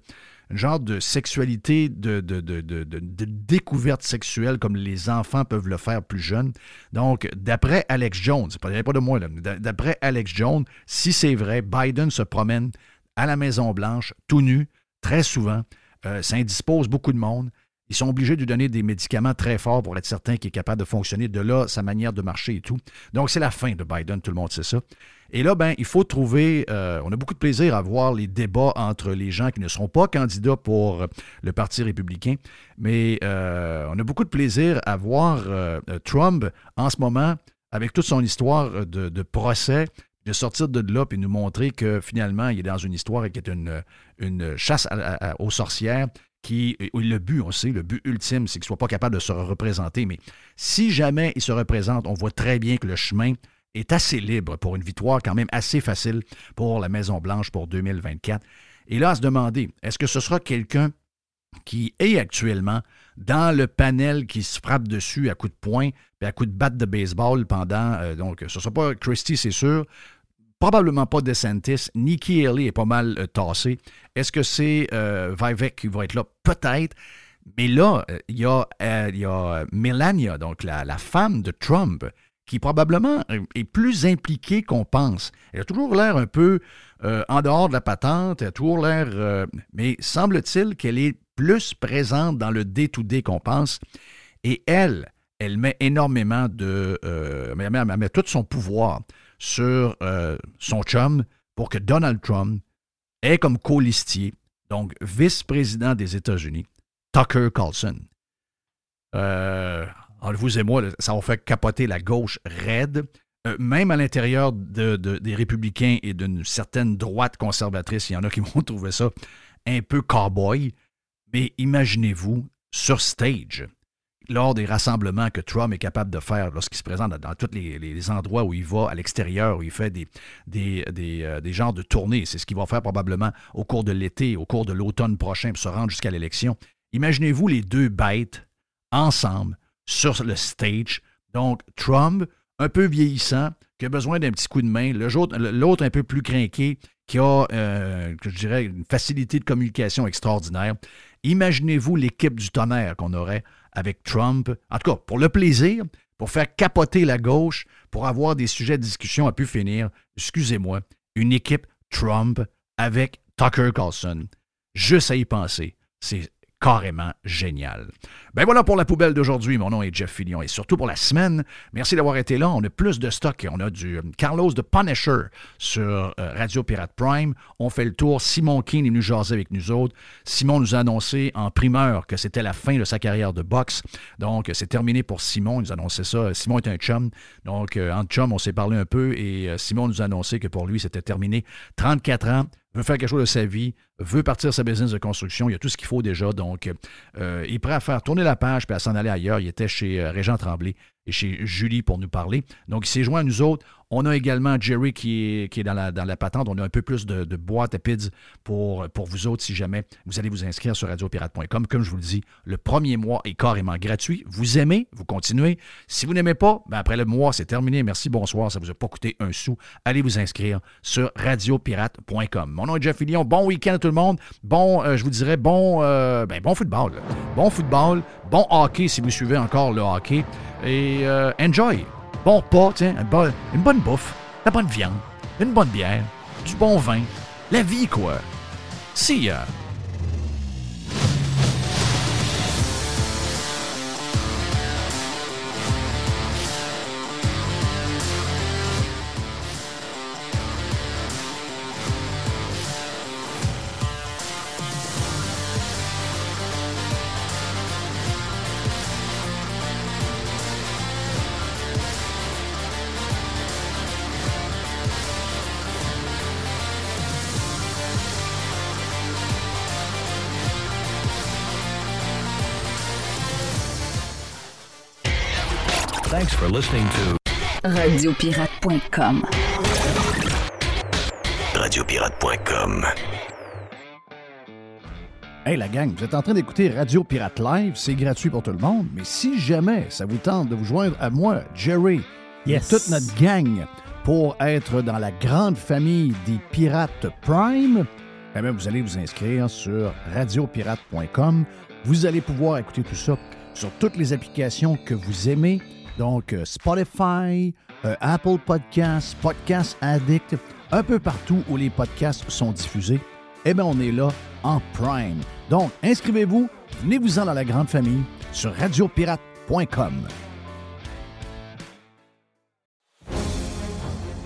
un genre de sexualité, de, découverte sexuelle comme les enfants peuvent le faire plus jeunes. Donc, d'après Alex Jones, pas, pas de moi, d'après Alex Jones, si c'est vrai, Biden se promène à la Maison-Blanche tout nu, très souvent. Euh, ça indispose beaucoup de monde. Ils sont obligés de lui donner des médicaments très forts pour être certain qu'il est capable de fonctionner. De là, sa manière de marcher et tout. Donc, c'est la fin de Biden, tout le monde sait ça. Et là, ben, il faut trouver. Euh, on a beaucoup de plaisir à voir les débats entre les gens qui ne seront pas candidats pour le Parti républicain, mais euh, on a beaucoup de plaisir à voir euh, Trump en ce moment, avec toute son histoire de, procès, de sortir de là et nous montrer que finalement, il est dans une histoire qui est une chasse aux sorcières. Le but, on sait, le but ultime, c'est qu'il ne soit pas capable de se représenter. Mais si jamais il se représente, on voit très bien que le chemin est assez libre pour une victoire quand même assez facile pour la Maison-Blanche pour 2024. Et là, à se demander, est-ce que ce sera quelqu'un qui est actuellement dans le panel qui se frappe dessus à coups de poing et à coups de batte de baseball pendant. Euh, donc, ce ne sera pas Christie, c'est sûr. Probablement pas DeSantis. Nikki Haley est pas mal euh, tassé. Est-ce que c'est euh, Vivek qui va être là? Peut-être. Mais là, il y, a, y a Melania, donc la, femme de Trump, qui probablement est plus impliquée qu'on pense. Elle a toujours l'air un peu euh, en dehors de la patente, elle a toujours l'air... Euh, mais semble-t-il qu'elle est plus présente dans le day-to-day qu'on pense. Et elle, elle met énormément de... Euh, elle, met, tout son pouvoir sur son chum pour que Donald Trump ait comme colistier, donc vice-président des États-Unis, Tucker Carlson. Euh, vous et moi, ça va faire capoter la gauche raide. Euh, même à l'intérieur des républicains et d'une certaine droite conservatrice, il y en a qui vont trouver ça un peu cowboy. Mais imaginez-vous, sur stage, lors des rassemblements que Trump est capable de faire lorsqu'il se présente dans, tous les, endroits où il va, à l'extérieur, où il fait des, euh, des genres de tournées, c'est ce qu'il va faire probablement au cours de l'été, au cours de l'automne prochain pour se rendre jusqu'à l'élection. Imaginez-vous les deux bêtes ensemble sur le stage. Donc, Trump, un peu vieillissant, qui a besoin d'un petit coup de main, l'autre un peu plus craqué, qui a, euh, je dirais, une facilité de communication extraordinaire. Imaginez-vous l'équipe du tonnerre qu'on aurait avec Trump, en tout cas, pour le plaisir, pour faire capoter la gauche, pour avoir des sujets de discussion à pu finir. Excusez-moi, une équipe Trump avec Tucker Carlson. Juste à y penser, c'est carrément génial. Ben voilà pour la poubelle d'aujourd'hui. Mon nom est Jeff Fillion et surtout pour la semaine. Merci d'avoir été là. On a plus de stock. On a du euh, Carlos de Punisher sur euh, Radio Pirate Prime. On fait le tour. Simon King est venu jaser avec nous autres. Simon nous a annoncé en primeur que c'était la fin de sa carrière de boxe. Donc, c'est terminé pour Simon. Il nous a annoncé ça. Simon est un chum. Donc, euh, en chum, on s'est parlé un peu et Simon nous a annoncé que pour lui, c'était terminé. 34 ans veut faire quelque chose de sa vie, veut partir sa business de construction, il y a tout ce qu'il faut déjà. Donc, euh, il est prêt à faire tourner la page puis à s'en aller ailleurs. Il était chez euh, Régent Tremblay et chez Julie pour nous parler. Donc, il s'est joint à nous autres. On a également Jerry qui est, dans, la, patente. On a un peu plus de, boîtes à pids pour, vous autres si jamais vous allez vous inscrire sur radiopirate.com. Comme je vous le dis, le premier mois est carrément gratuit. Vous aimez, vous continuez. Si vous n'aimez pas, ben après le mois, c'est terminé. Merci, bonsoir. Ça ne vous a pas coûté un sou. Allez vous inscrire sur radiopirate.com. Mon nom est Jeff Fillion. Bon week-end à tout le monde. Bon, euh, je vous dirais, bon, euh, ben, bon football. Bon football. Bon hockey si vous suivez encore le hockey. Et euh, enjoy bon repas, tiens, une bonne, bouffe, la bonne viande, une bonne bière, du bon vin, la vie, quoi. See ya! Listening to Radiopirate.com. Radiopirate.com. Hey la gang, vous êtes en train d'écouter Radio Pirate Live, c'est gratuit pour tout le monde, mais si jamais ça vous tente de vous joindre à moi, Jerry, Yes. et toute notre gang pour être dans la grande famille des Pirates Prime, eh bien, vous allez vous inscrire sur radiopirate.com. Vous allez pouvoir écouter tout ça sur toutes les applications que vous aimez, donc euh, Spotify, euh, Apple Podcasts, Podcast Addict, un peu partout où les podcasts sont diffusés eh bien, on est là en Prime. Donc, inscrivez-vous, venez-vous-en dans la grande famille sur radiopirate.com.